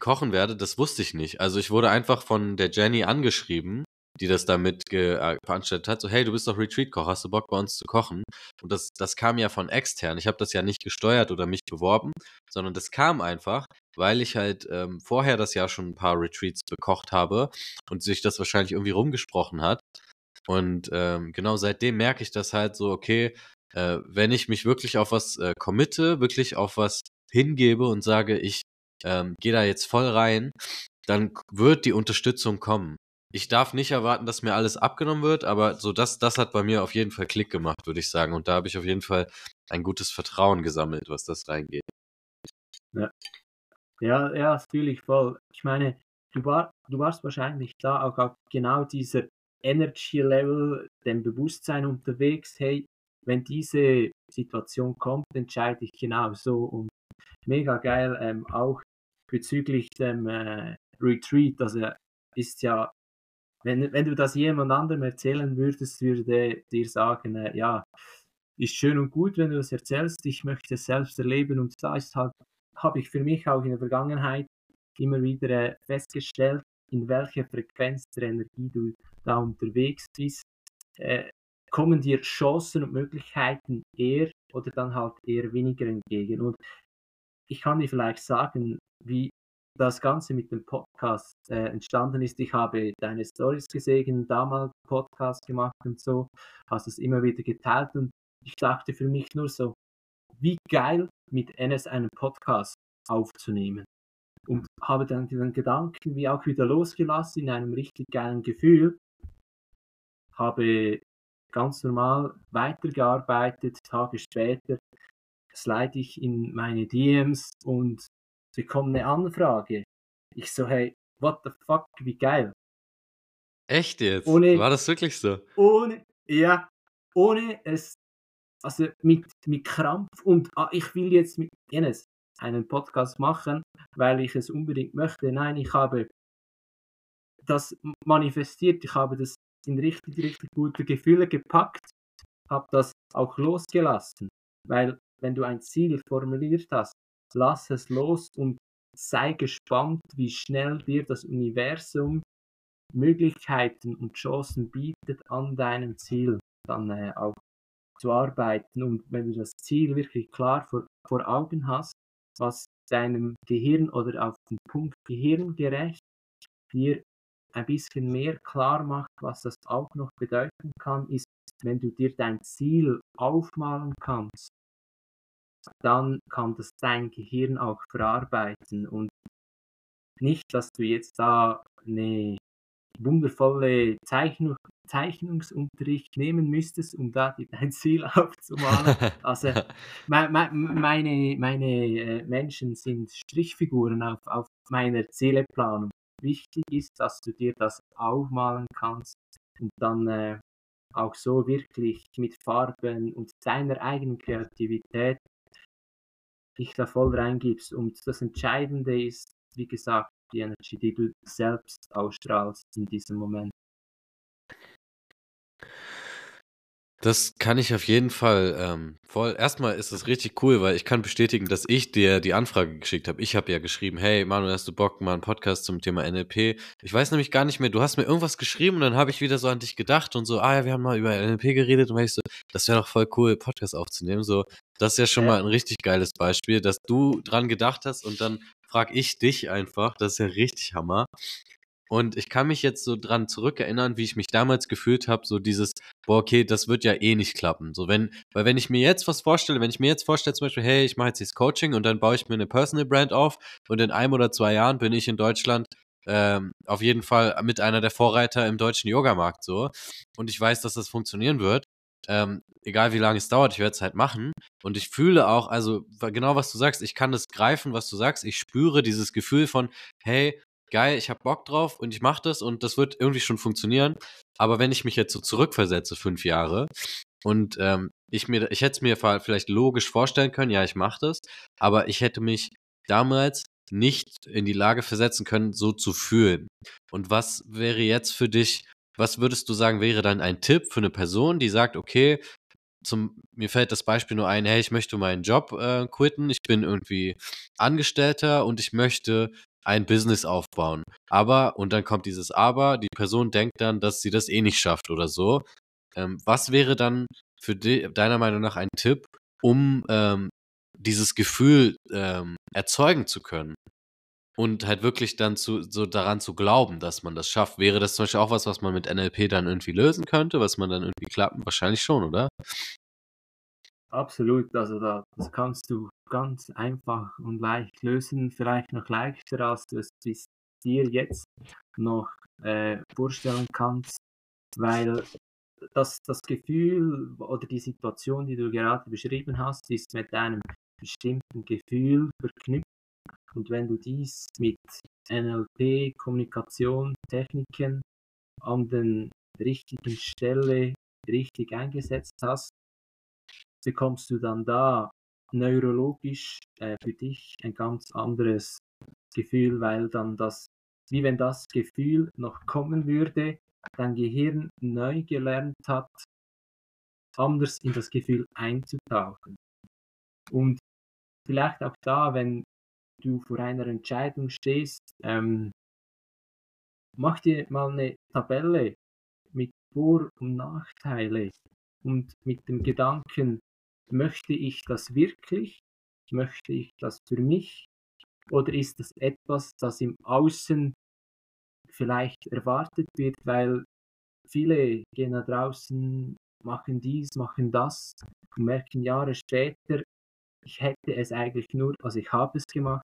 Speaker 1: kochen werde, das wusste ich nicht. Also ich wurde einfach von der Jenny angeschrieben die das da mit äh, veranstaltet hat, so hey, du bist doch Retreat-Koch, hast du Bock bei uns zu kochen? Und das, das kam ja von extern. Ich habe das ja nicht gesteuert oder mich beworben, sondern das kam einfach, weil ich halt ähm, vorher das Jahr schon ein paar Retreats bekocht habe und sich das wahrscheinlich irgendwie rumgesprochen hat. Und ähm, genau seitdem merke ich das halt so, okay, äh, wenn ich mich wirklich auf was äh, committe, wirklich auf was hingebe und sage, ich ähm, gehe da jetzt voll rein, dann wird die Unterstützung kommen ich darf nicht erwarten, dass mir alles abgenommen wird, aber so das, das hat bei mir auf jeden Fall Klick gemacht, würde ich sagen. Und da habe ich auf jeden Fall ein gutes Vertrauen gesammelt, was das reingeht.
Speaker 2: Ja, ja, ja fühle ich voll. Ich meine, du, war, du warst wahrscheinlich da auch auf genau dieser Energy Level, dem Bewusstsein unterwegs, hey, wenn diese Situation kommt, entscheide ich genau so. Und mega geil, ähm, auch bezüglich dem äh, Retreat, also ist ja wenn, wenn du das jemand anderem erzählen würdest, würde dir sagen, äh, ja, ist schön und gut, wenn du das erzählst, ich möchte es selbst erleben und da ist halt, habe ich für mich auch in der Vergangenheit immer wieder äh, festgestellt, in welcher Frequenz der Energie du da unterwegs bist, äh, kommen dir Chancen und Möglichkeiten eher oder dann halt eher weniger entgegen. Und ich kann dir vielleicht sagen, wie das Ganze mit dem Podcast äh, entstanden ist. Ich habe deine Stories gesehen, damals Podcast gemacht und so, hast es immer wieder geteilt und ich dachte für mich nur so, wie geil mit Enes einen Podcast aufzunehmen. Und habe dann den Gedanken wie auch wieder losgelassen in einem richtig geilen Gefühl. Habe ganz normal weitergearbeitet, Tage später slide ich in meine DMs und bekomme eine Anfrage. Ich so, hey, what the fuck, wie geil.
Speaker 1: Echt jetzt? Ohne, War das wirklich so?
Speaker 2: Ohne, ja, ohne es, also mit, mit Krampf und ah, ich will jetzt mit Enes einen Podcast machen, weil ich es unbedingt möchte. Nein, ich habe das manifestiert, ich habe das in richtig, richtig gute Gefühle gepackt, habe das auch losgelassen, weil wenn du ein Ziel formuliert hast, lass es los und sei gespannt, wie schnell dir das Universum Möglichkeiten und Chancen bietet, an deinem Ziel dann äh, auch zu arbeiten. Und wenn du das Ziel wirklich klar vor, vor Augen hast, was deinem Gehirn oder auf den Punkt gehirngerecht dir ein bisschen mehr klar macht, was das auch noch bedeuten kann, ist, wenn du dir dein Ziel aufmalen kannst, dann kann das dein Gehirn auch verarbeiten und nicht, dass du jetzt da eine wundervolle Zeichnung, Zeichnungsunterricht nehmen müsstest, um da dein Ziel [laughs] aufzumalen. Also [laughs] me, me, meine, meine äh, Menschen sind Strichfiguren auf, auf meiner Zieleplanung. Wichtig ist, dass du dir das aufmalen kannst und dann äh, auch so wirklich mit Farben und deiner eigenen Kreativität dich da voll reingibst. Und das Entscheidende ist, wie gesagt, die Energy, die du selbst ausstrahlst in diesem Moment.
Speaker 1: Das kann ich auf jeden Fall ähm, voll. Erstmal ist es richtig cool, weil ich kann bestätigen, dass ich dir die Anfrage geschickt habe. Ich habe ja geschrieben, hey Manuel, hast du Bock, mal einen Podcast zum Thema NLP? Ich weiß nämlich gar nicht mehr, du hast mir irgendwas geschrieben und dann habe ich wieder so an dich gedacht und so, ah ja, wir haben mal über NLP geredet und war ich so, das wäre doch voll cool, Podcast aufzunehmen. So, das ist ja schon ja. mal ein richtig geiles Beispiel, dass du dran gedacht hast und dann frage ich dich einfach. Das ist ja richtig Hammer. Und ich kann mich jetzt so dran zurückerinnern, wie ich mich damals gefühlt habe, so dieses, boah, okay, das wird ja eh nicht klappen. So, wenn, weil wenn ich mir jetzt was vorstelle, wenn ich mir jetzt vorstelle, zum Beispiel, hey, ich mache jetzt dieses Coaching und dann baue ich mir eine Personal Brand auf und in einem oder zwei Jahren bin ich in Deutschland ähm, auf jeden Fall mit einer der Vorreiter im deutschen Yogamarkt so. Und ich weiß, dass das funktionieren wird. Ähm, egal wie lange es dauert, ich werde es halt machen. Und ich fühle auch, also genau was du sagst, ich kann das greifen, was du sagst. Ich spüre dieses Gefühl von, hey, geil, ich habe Bock drauf und ich mache das und das wird irgendwie schon funktionieren. Aber wenn ich mich jetzt so zurückversetze, fünf Jahre, und ähm, ich mir, ich hätte es mir vielleicht logisch vorstellen können, ja, ich mache das, aber ich hätte mich damals nicht in die Lage versetzen können, so zu fühlen. Und was wäre jetzt für dich, was würdest du sagen, wäre dann ein Tipp für eine Person, die sagt, okay, zum, mir fällt das Beispiel nur ein, hey, ich möchte meinen Job äh, quitten, ich bin irgendwie Angestellter und ich möchte ein Business aufbauen. Aber, und dann kommt dieses Aber, die Person denkt dann, dass sie das eh nicht schafft oder so. Ähm, was wäre dann für die, deiner Meinung nach ein Tipp, um ähm, dieses Gefühl ähm, erzeugen zu können? Und halt wirklich dann zu, so daran zu glauben, dass man das schafft. Wäre das zum Beispiel auch was, was man mit NLP dann irgendwie lösen könnte, was man dann irgendwie klappt? Wahrscheinlich schon, oder?
Speaker 2: Absolut, also da, das kannst du ganz einfach und leicht lösen, vielleicht noch leichter, als du es bis dir jetzt noch äh, vorstellen kannst, weil das, das Gefühl oder die Situation, die du gerade beschrieben hast, ist mit einem bestimmten Gefühl verknüpft. Und wenn du dies mit NLP, Kommunikation, Techniken an den richtigen Stelle richtig eingesetzt hast, bekommst du dann da neurologisch äh, für dich ein ganz anderes Gefühl, weil dann das, wie wenn das Gefühl noch kommen würde, dein Gehirn neu gelernt hat, anders in das Gefühl einzutauchen. Und vielleicht auch da, wenn du vor einer Entscheidung stehst, ähm, mach dir mal eine Tabelle mit Vor- und Nachteile und mit dem Gedanken, Möchte ich das wirklich? Möchte ich das für mich? Oder ist das etwas, das im Außen vielleicht erwartet wird, weil viele gehen da draußen, machen dies, machen das und merken Jahre später, ich hätte es eigentlich nur, also ich habe es gemacht,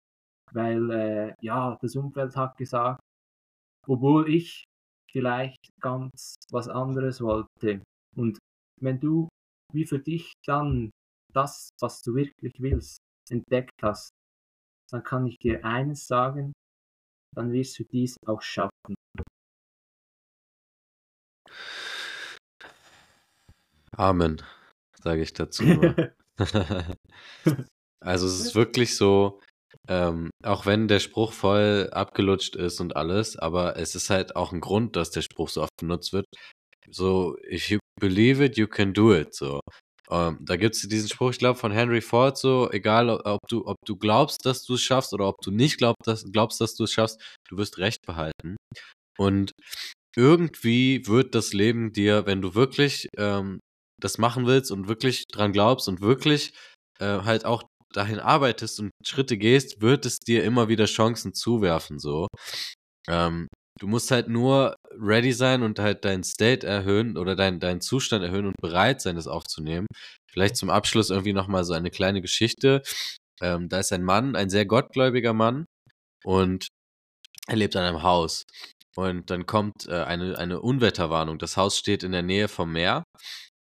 Speaker 2: weil äh, ja, das Umfeld hat gesagt, obwohl ich vielleicht ganz was anderes wollte. Und wenn du wie für dich dann das, was du wirklich willst, entdeckt hast, dann kann ich dir eines sagen, dann wirst du dies auch schaffen.
Speaker 1: Amen, sage ich dazu. [laughs] also es ist wirklich so, ähm, auch wenn der Spruch voll abgelutscht ist und alles, aber es ist halt auch ein Grund, dass der Spruch so oft benutzt wird. So, if you believe it, you can do it. So. Ähm, da gibt es diesen Spruch, ich glaube, von Henry Ford, so, egal ob du, ob du glaubst, dass du es schaffst oder ob du nicht glaubst, dass, glaubst, dass du es schaffst, du wirst Recht behalten. Und irgendwie wird das Leben dir, wenn du wirklich ähm, das machen willst und wirklich dran glaubst und wirklich äh, halt auch dahin arbeitest und Schritte gehst, wird es dir immer wieder Chancen zuwerfen, so. Ähm, Du musst halt nur ready sein und halt dein State erhöhen oder dein, deinen Zustand erhöhen und bereit sein, das aufzunehmen. Vielleicht zum Abschluss irgendwie nochmal so eine kleine Geschichte. Ähm, da ist ein Mann, ein sehr gottgläubiger Mann und er lebt an einem Haus. Und dann kommt äh, eine, eine Unwetterwarnung. Das Haus steht in der Nähe vom Meer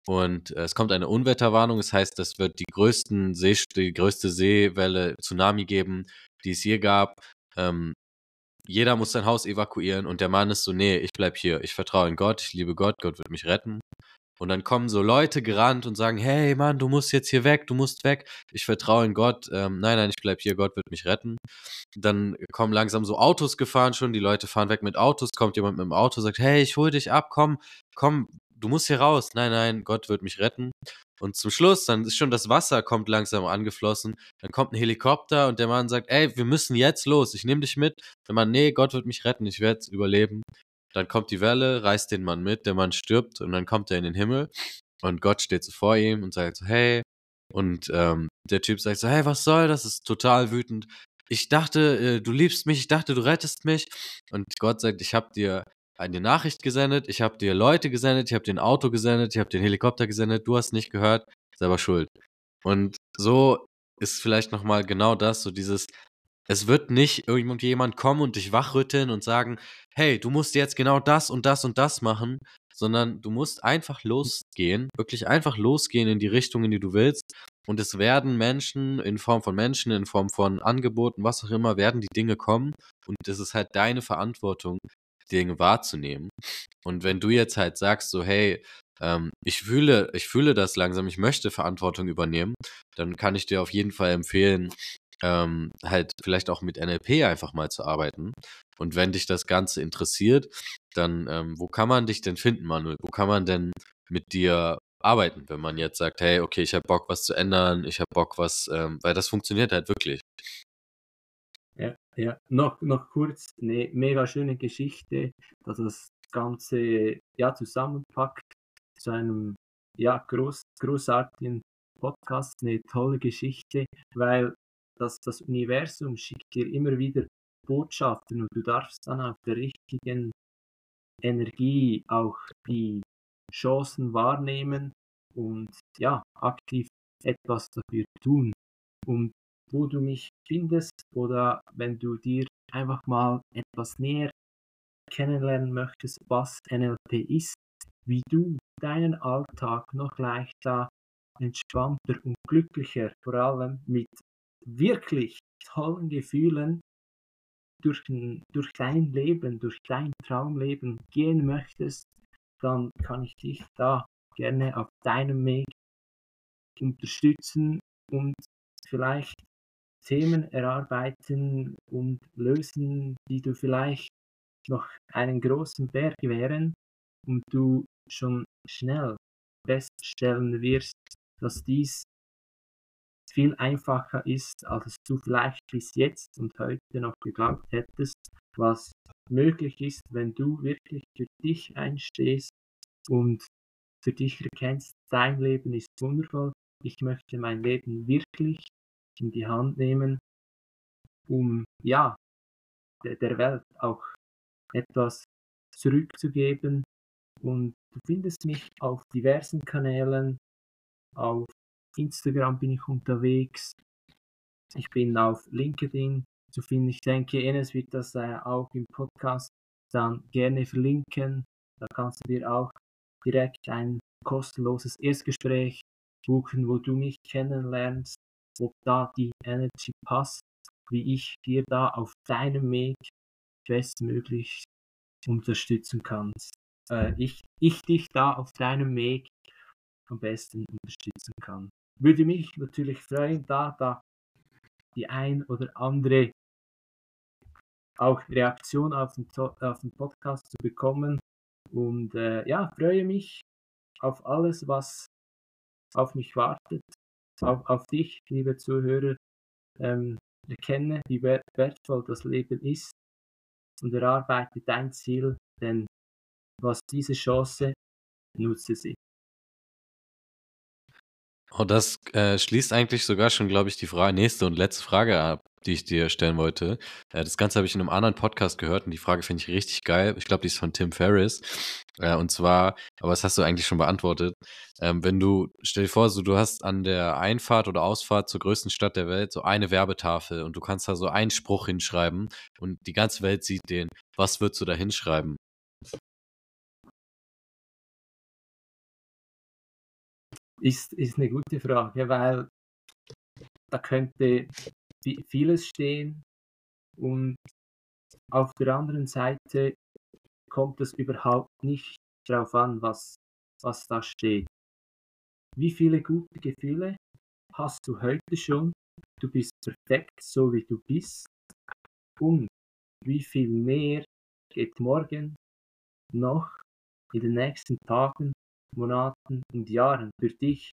Speaker 1: und äh, es kommt eine Unwetterwarnung. Das heißt, es wird die, größten See, die größte Seewelle, Tsunami geben, die es je gab. Ähm, jeder muss sein Haus evakuieren und der Mann ist so, nee, ich bleib hier. Ich vertraue in Gott, ich liebe Gott, Gott wird mich retten. Und dann kommen so Leute gerannt und sagen, hey Mann, du musst jetzt hier weg, du musst weg. Ich vertraue in Gott. Ähm, nein, nein, ich bleib hier, Gott wird mich retten. Dann kommen langsam so Autos gefahren schon, die Leute fahren weg mit Autos, kommt jemand mit dem Auto, sagt, hey, ich hol dich ab, komm, komm, du musst hier raus. Nein, nein, Gott wird mich retten. Und zum Schluss, dann ist schon das Wasser kommt langsam angeflossen. Dann kommt ein Helikopter und der Mann sagt, ey, wir müssen jetzt los, ich nehme dich mit. Der Mann, nee, Gott wird mich retten, ich werde überleben. Dann kommt die Welle, reißt den Mann mit, der Mann stirbt und dann kommt er in den Himmel und Gott steht so vor ihm und sagt so, hey. Und ähm, der Typ sagt so, hey, was soll das? Ist total wütend. Ich dachte, äh, du liebst mich, ich dachte, du rettest mich. Und Gott sagt, ich habe dir eine Nachricht gesendet, ich habe dir Leute gesendet, ich habe dir ein Auto gesendet, ich habe dir einen Helikopter gesendet, du hast nicht gehört, selber schuld. Und so ist vielleicht nochmal genau das, so dieses, es wird nicht irgendjemand kommen und dich wachrütteln und sagen, hey, du musst jetzt genau das und das und das machen, sondern du musst einfach losgehen, wirklich einfach losgehen in die Richtung, in die du willst. Und es werden Menschen in Form von Menschen, in Form von Angeboten, was auch immer, werden die Dinge kommen. Und es ist halt deine Verantwortung, Dinge wahrzunehmen. Und wenn du jetzt halt sagst, so, hey, ähm, ich fühle, ich fühle das langsam, ich möchte Verantwortung übernehmen, dann kann ich dir auf jeden Fall empfehlen, ähm, halt vielleicht auch mit NLP einfach mal zu arbeiten. Und wenn dich das Ganze interessiert, dann ähm, wo kann man dich denn finden, Manuel? Wo kann man denn mit dir arbeiten, wenn man jetzt sagt, hey, okay, ich habe Bock, was zu ändern, ich habe Bock, was, ähm, weil das funktioniert halt wirklich.
Speaker 2: Ja. Noch, noch kurz eine mega schöne Geschichte, dass das Ganze ja zusammenpackt zu einem ja groß, großartigen Podcast, eine tolle Geschichte, weil dass das Universum schickt dir immer wieder Botschaften und du darfst dann auf der richtigen Energie auch die Chancen wahrnehmen und ja, aktiv etwas dafür tun. Und wo du mich findest oder wenn du dir einfach mal etwas näher kennenlernen möchtest, was NLP ist, wie du deinen Alltag noch leichter, entspannter und glücklicher, vor allem mit wirklich tollen Gefühlen durch, durch dein Leben, durch dein Traumleben gehen möchtest, dann kann ich dich da gerne auf deinem Weg unterstützen und vielleicht Themen erarbeiten und lösen, die du vielleicht noch einen großen Berg wären und du schon schnell feststellen wirst, dass dies viel einfacher ist, als du vielleicht bis jetzt und heute noch geglaubt hättest, was möglich ist, wenn du wirklich für dich einstehst und für dich erkennst, dein Leben ist wundervoll, ich möchte mein Leben wirklich in die Hand nehmen, um ja, der Welt auch etwas zurückzugeben. Und du findest mich auf diversen Kanälen, auf Instagram bin ich unterwegs. Ich bin auf LinkedIn zu finden. Ich denke, Enes wird das auch im Podcast dann gerne verlinken. Da kannst du dir auch direkt ein kostenloses Erstgespräch buchen, wo du mich kennenlernst, ob da die Energy passt, wie ich dir da auf deinem Weg bestmöglich unterstützen kann. Äh, ich, ich dich da auf deinem Weg am besten unterstützen kann würde mich natürlich freuen, da, da die ein oder andere auch Reaktion auf den, auf den Podcast zu bekommen. Und äh, ja, freue mich auf alles, was auf mich wartet, auf, auf dich, liebe Zuhörer. Ähm, erkenne, wie wertvoll das Leben ist und erarbeite dein Ziel, denn was diese Chance nutze sie.
Speaker 1: Oh, das äh, schließt eigentlich sogar schon, glaube ich, die Frage, nächste und letzte Frage ab, die ich dir stellen wollte. Äh, das Ganze habe ich in einem anderen Podcast gehört und die Frage finde ich richtig geil. Ich glaube, die ist von Tim Ferriss. Äh, und zwar, aber das hast du eigentlich schon beantwortet. Ähm, wenn du, stell dir vor, so, du hast an der Einfahrt oder Ausfahrt zur größten Stadt der Welt so eine Werbetafel und du kannst da so einen Spruch hinschreiben und die ganze Welt sieht den. Was würdest du da hinschreiben?
Speaker 2: Ist, ist eine gute Frage, weil da könnte vieles stehen und auf der anderen Seite kommt es überhaupt nicht darauf an, was, was da steht. Wie viele gute Gefühle hast du heute schon? Du bist perfekt, so wie du bist. Und wie viel mehr geht morgen noch in den nächsten Tagen Monaten und Jahren für dich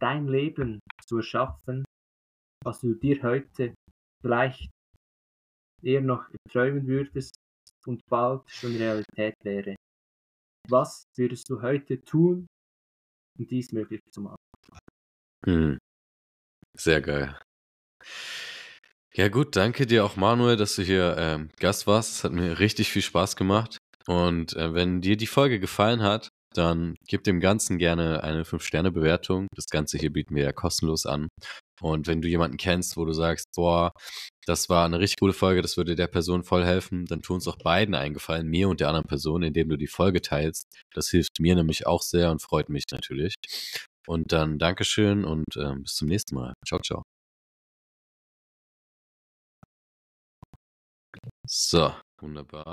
Speaker 2: dein Leben zu erschaffen, was du dir heute vielleicht eher noch träumen würdest und bald schon Realität wäre. Was würdest du heute tun, um dies möglich zu machen?
Speaker 1: Hm. Sehr geil. Ja gut, danke dir auch Manuel, dass du hier ähm, Gast warst. Es hat mir richtig viel Spaß gemacht. Und äh, wenn dir die Folge gefallen hat, dann gib dem Ganzen gerne eine 5-Sterne-Bewertung. Das Ganze hier bieten wir ja kostenlos an. Und wenn du jemanden kennst, wo du sagst, boah, das war eine richtig coole Folge, das würde der Person voll helfen, dann tu uns auch beiden eingefallen, mir und der anderen Person, indem du die Folge teilst. Das hilft mir nämlich auch sehr und freut mich natürlich. Und dann Dankeschön und äh, bis zum nächsten Mal. Ciao, ciao. So, wunderbar.